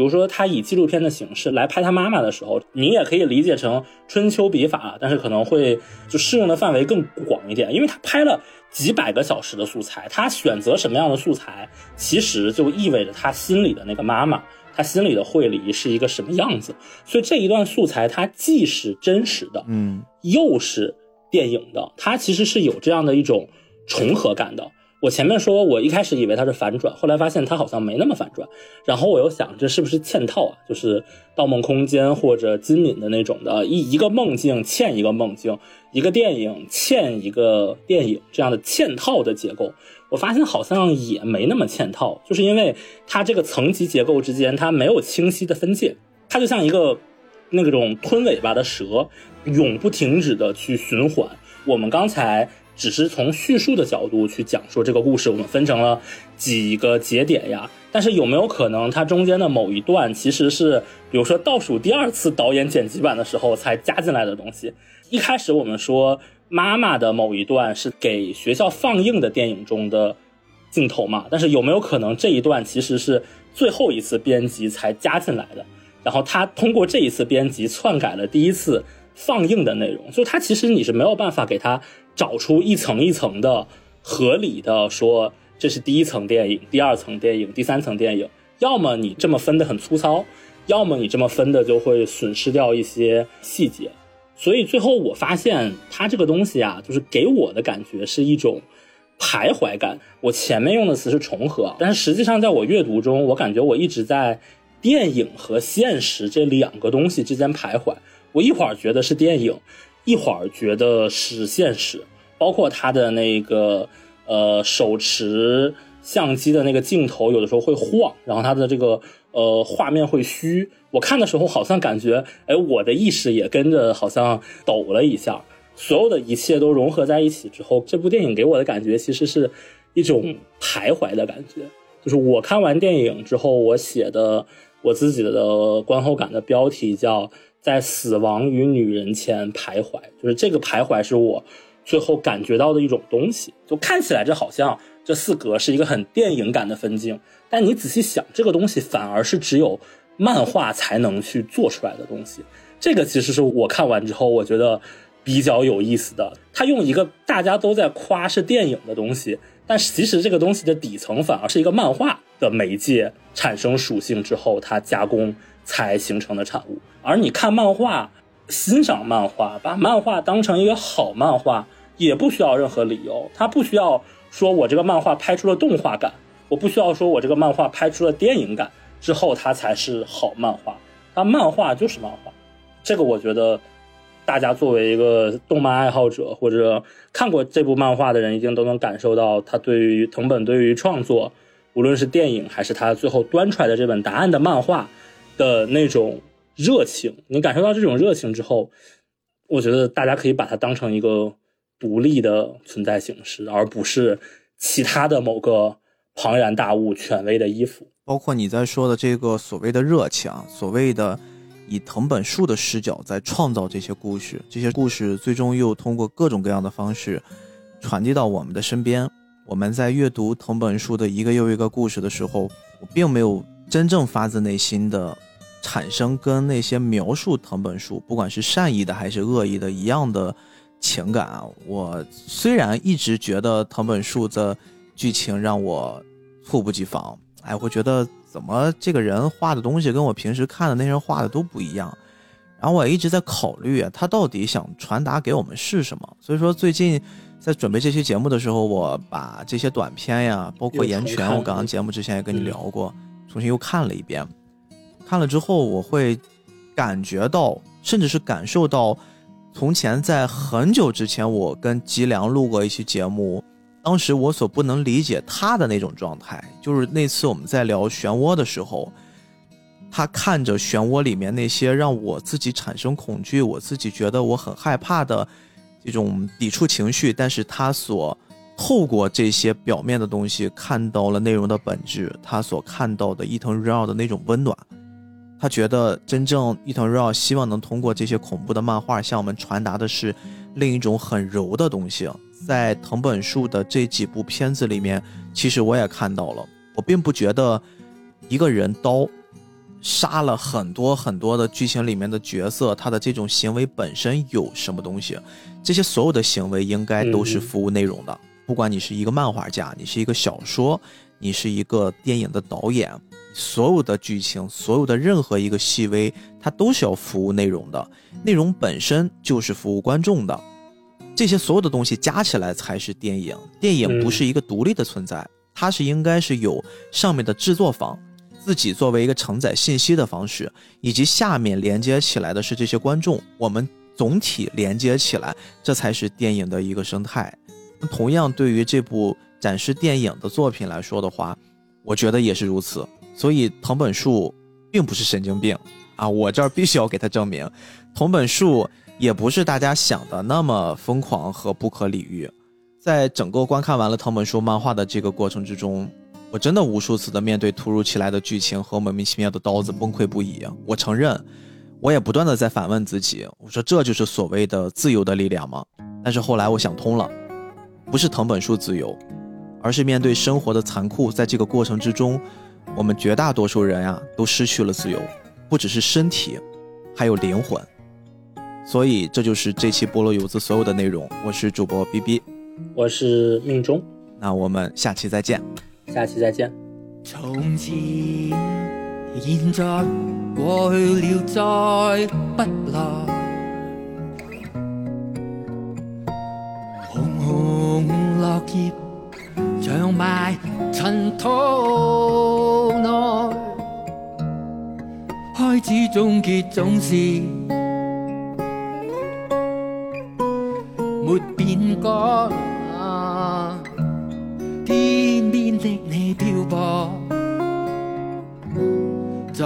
比如说他以纪录片的形式来拍他妈妈的时候，你也可以理解成春秋笔法，但是可能会就适用的范围更广一点，因为他拍了几百个小时的素材，他选择什么样的素材，其实就意味着他心里的那个妈妈，他心里的惠梨是一个什么样子，所以这一段素材它既是真实的，嗯，又是电影的，它其实是有这样的一种重合感的。我前面说，我一开始以为它是反转，后来发现它好像没那么反转。然后我又想，这是不是嵌套啊？就是《盗梦空间》或者金敏的那种的，一一个梦境嵌一个梦境，一个电影嵌一个电影这样的嵌套的结构。我发现好像也没那么嵌套，就是因为它这个层级结构之间它没有清晰的分界，它就像一个那种吞尾巴的蛇，永不停止的去循环。我们刚才。只是从叙述的角度去讲说这个故事，我们分成了几个节点呀。但是有没有可能它中间的某一段其实是，比如说倒数第二次导演剪辑版的时候才加进来的东西？一开始我们说妈妈的某一段是给学校放映的电影中的镜头嘛？但是有没有可能这一段其实是最后一次编辑才加进来的？然后他通过这一次编辑篡改了第一次放映的内容，就他其实你是没有办法给他。找出一层一层的合理的说，这是第一层电影，第二层电影，第三层电影。要么你这么分的很粗糙，要么你这么分的就会损失掉一些细节。所以最后我发现，它这个东西啊，就是给我的感觉是一种徘徊感。我前面用的词是重合，但是实际上在我阅读中，我感觉我一直在电影和现实这两个东西之间徘徊。我一会儿觉得是电影，一会儿觉得是现实。包括他的那个呃手持相机的那个镜头，有的时候会晃，然后他的这个呃画面会虚。我看的时候好像感觉，哎，我的意识也跟着好像抖了一下。所有的一切都融合在一起之后，这部电影给我的感觉其实是一种徘徊的感觉。就是我看完电影之后，我写的我自己的观后感的标题叫“在死亡与女人前徘徊”，就是这个徘徊是我。最后感觉到的一种东西，就看起来这好像这四格是一个很电影感的分镜，但你仔细想，这个东西反而是只有漫画才能去做出来的东西。这个其实是我看完之后我觉得比较有意思的。他用一个大家都在夸是电影的东西，但其实这个东西的底层反而是一个漫画的媒介产生属性之后，它加工才形成的产物。而你看漫画、欣赏漫画、把漫画当成一个好漫画。也不需要任何理由，他不需要说我这个漫画拍出了动画感，我不需要说我这个漫画拍出了电影感之后，它才是好漫画。它漫画就是漫画，这个我觉得大家作为一个动漫爱好者或者看过这部漫画的人，一定都能感受到他对于藤本对于创作，无论是电影还是他最后端出来的这本答案的漫画的那种热情。你感受到这种热情之后，我觉得大家可以把它当成一个。独立的存在形式，而不是其他的某个庞然大物、权威的衣服。包括你在说的这个所谓的热情，所谓的以藤本树的视角在创造这些故事，这些故事最终又通过各种各样的方式传递到我们的身边。我们在阅读藤本树的一个又一个故事的时候，我并没有真正发自内心的产生跟那些描述藤本树，不管是善意的还是恶意的一样的情感啊。我虽然一直觉得藤本树的剧情让我猝不及防，哎，我觉得怎么这个人画的东西跟我平时看的那些人画的都不一样。然后我也一直在考虑，他到底想传达给我们是什么。所以说，最近在准备这期节目的时候，我把这些短片呀，包括《岩泉》，我刚刚节目之前也跟你聊过，重新又看了一遍。看了之后，我会感觉到，甚至是感受到，从前在很久之前，我跟吉良录过一期节目，当时我所不能理解他的那种状态，就是那次我们在聊漩涡的时候。他看着漩涡里面那些让我自己产生恐惧，我自己觉得我很害怕的这种抵触情绪，但是他所透过这些表面的东西看到了内容的本质，他所看到的伊藤润二的那种温暖，他觉得真正伊藤润二希望能通过这些恐怖的漫画向我们传达的是另一种很柔的东西。在藤本树的这几部片子里面，其实我也看到了，我并不觉得一个人刀。杀了很多很多的剧情里面的角色，他的这种行为本身有什么东西？这些所有的行为应该都是服务内容的。不管你是一个漫画家，你是一个小说，你是一个电影的导演，所有的剧情，所有的任何一个细微，它都是要服务内容的。内容本身就是服务观众的。这些所有的东西加起来才是电影。电影不是一个独立的存在，它是应该是有上面的制作方。自己作为一个承载信息的方式，以及下面连接起来的是这些观众，我们总体连接起来，这才是电影的一个生态。同样，对于这部展示电影的作品来说的话，我觉得也是如此。所以，藤本树并不是神经病啊！我这儿必须要给他证明，藤本树也不是大家想的那么疯狂和不可理喻。在整个观看完了藤本树漫画的这个过程之中。我真的无数次的面对突如其来的剧情和莫名其妙的刀子崩溃不已。我承认，我也不断的在反问自己：我说这就是所谓的自由的力量吗？但是后来我想通了，不是藤本树自由，而是面对生活的残酷，在这个过程之中，我们绝大多数人呀都失去了自由，不只是身体，还有灵魂。所以这就是这期菠萝油子所有的内容。我是主播 B B，我是命中，那我们下期再见。下期再见。从前、现在、过去了，再不来。红红落叶长埋尘土内，开始终结总是没变改。天边的你漂泊在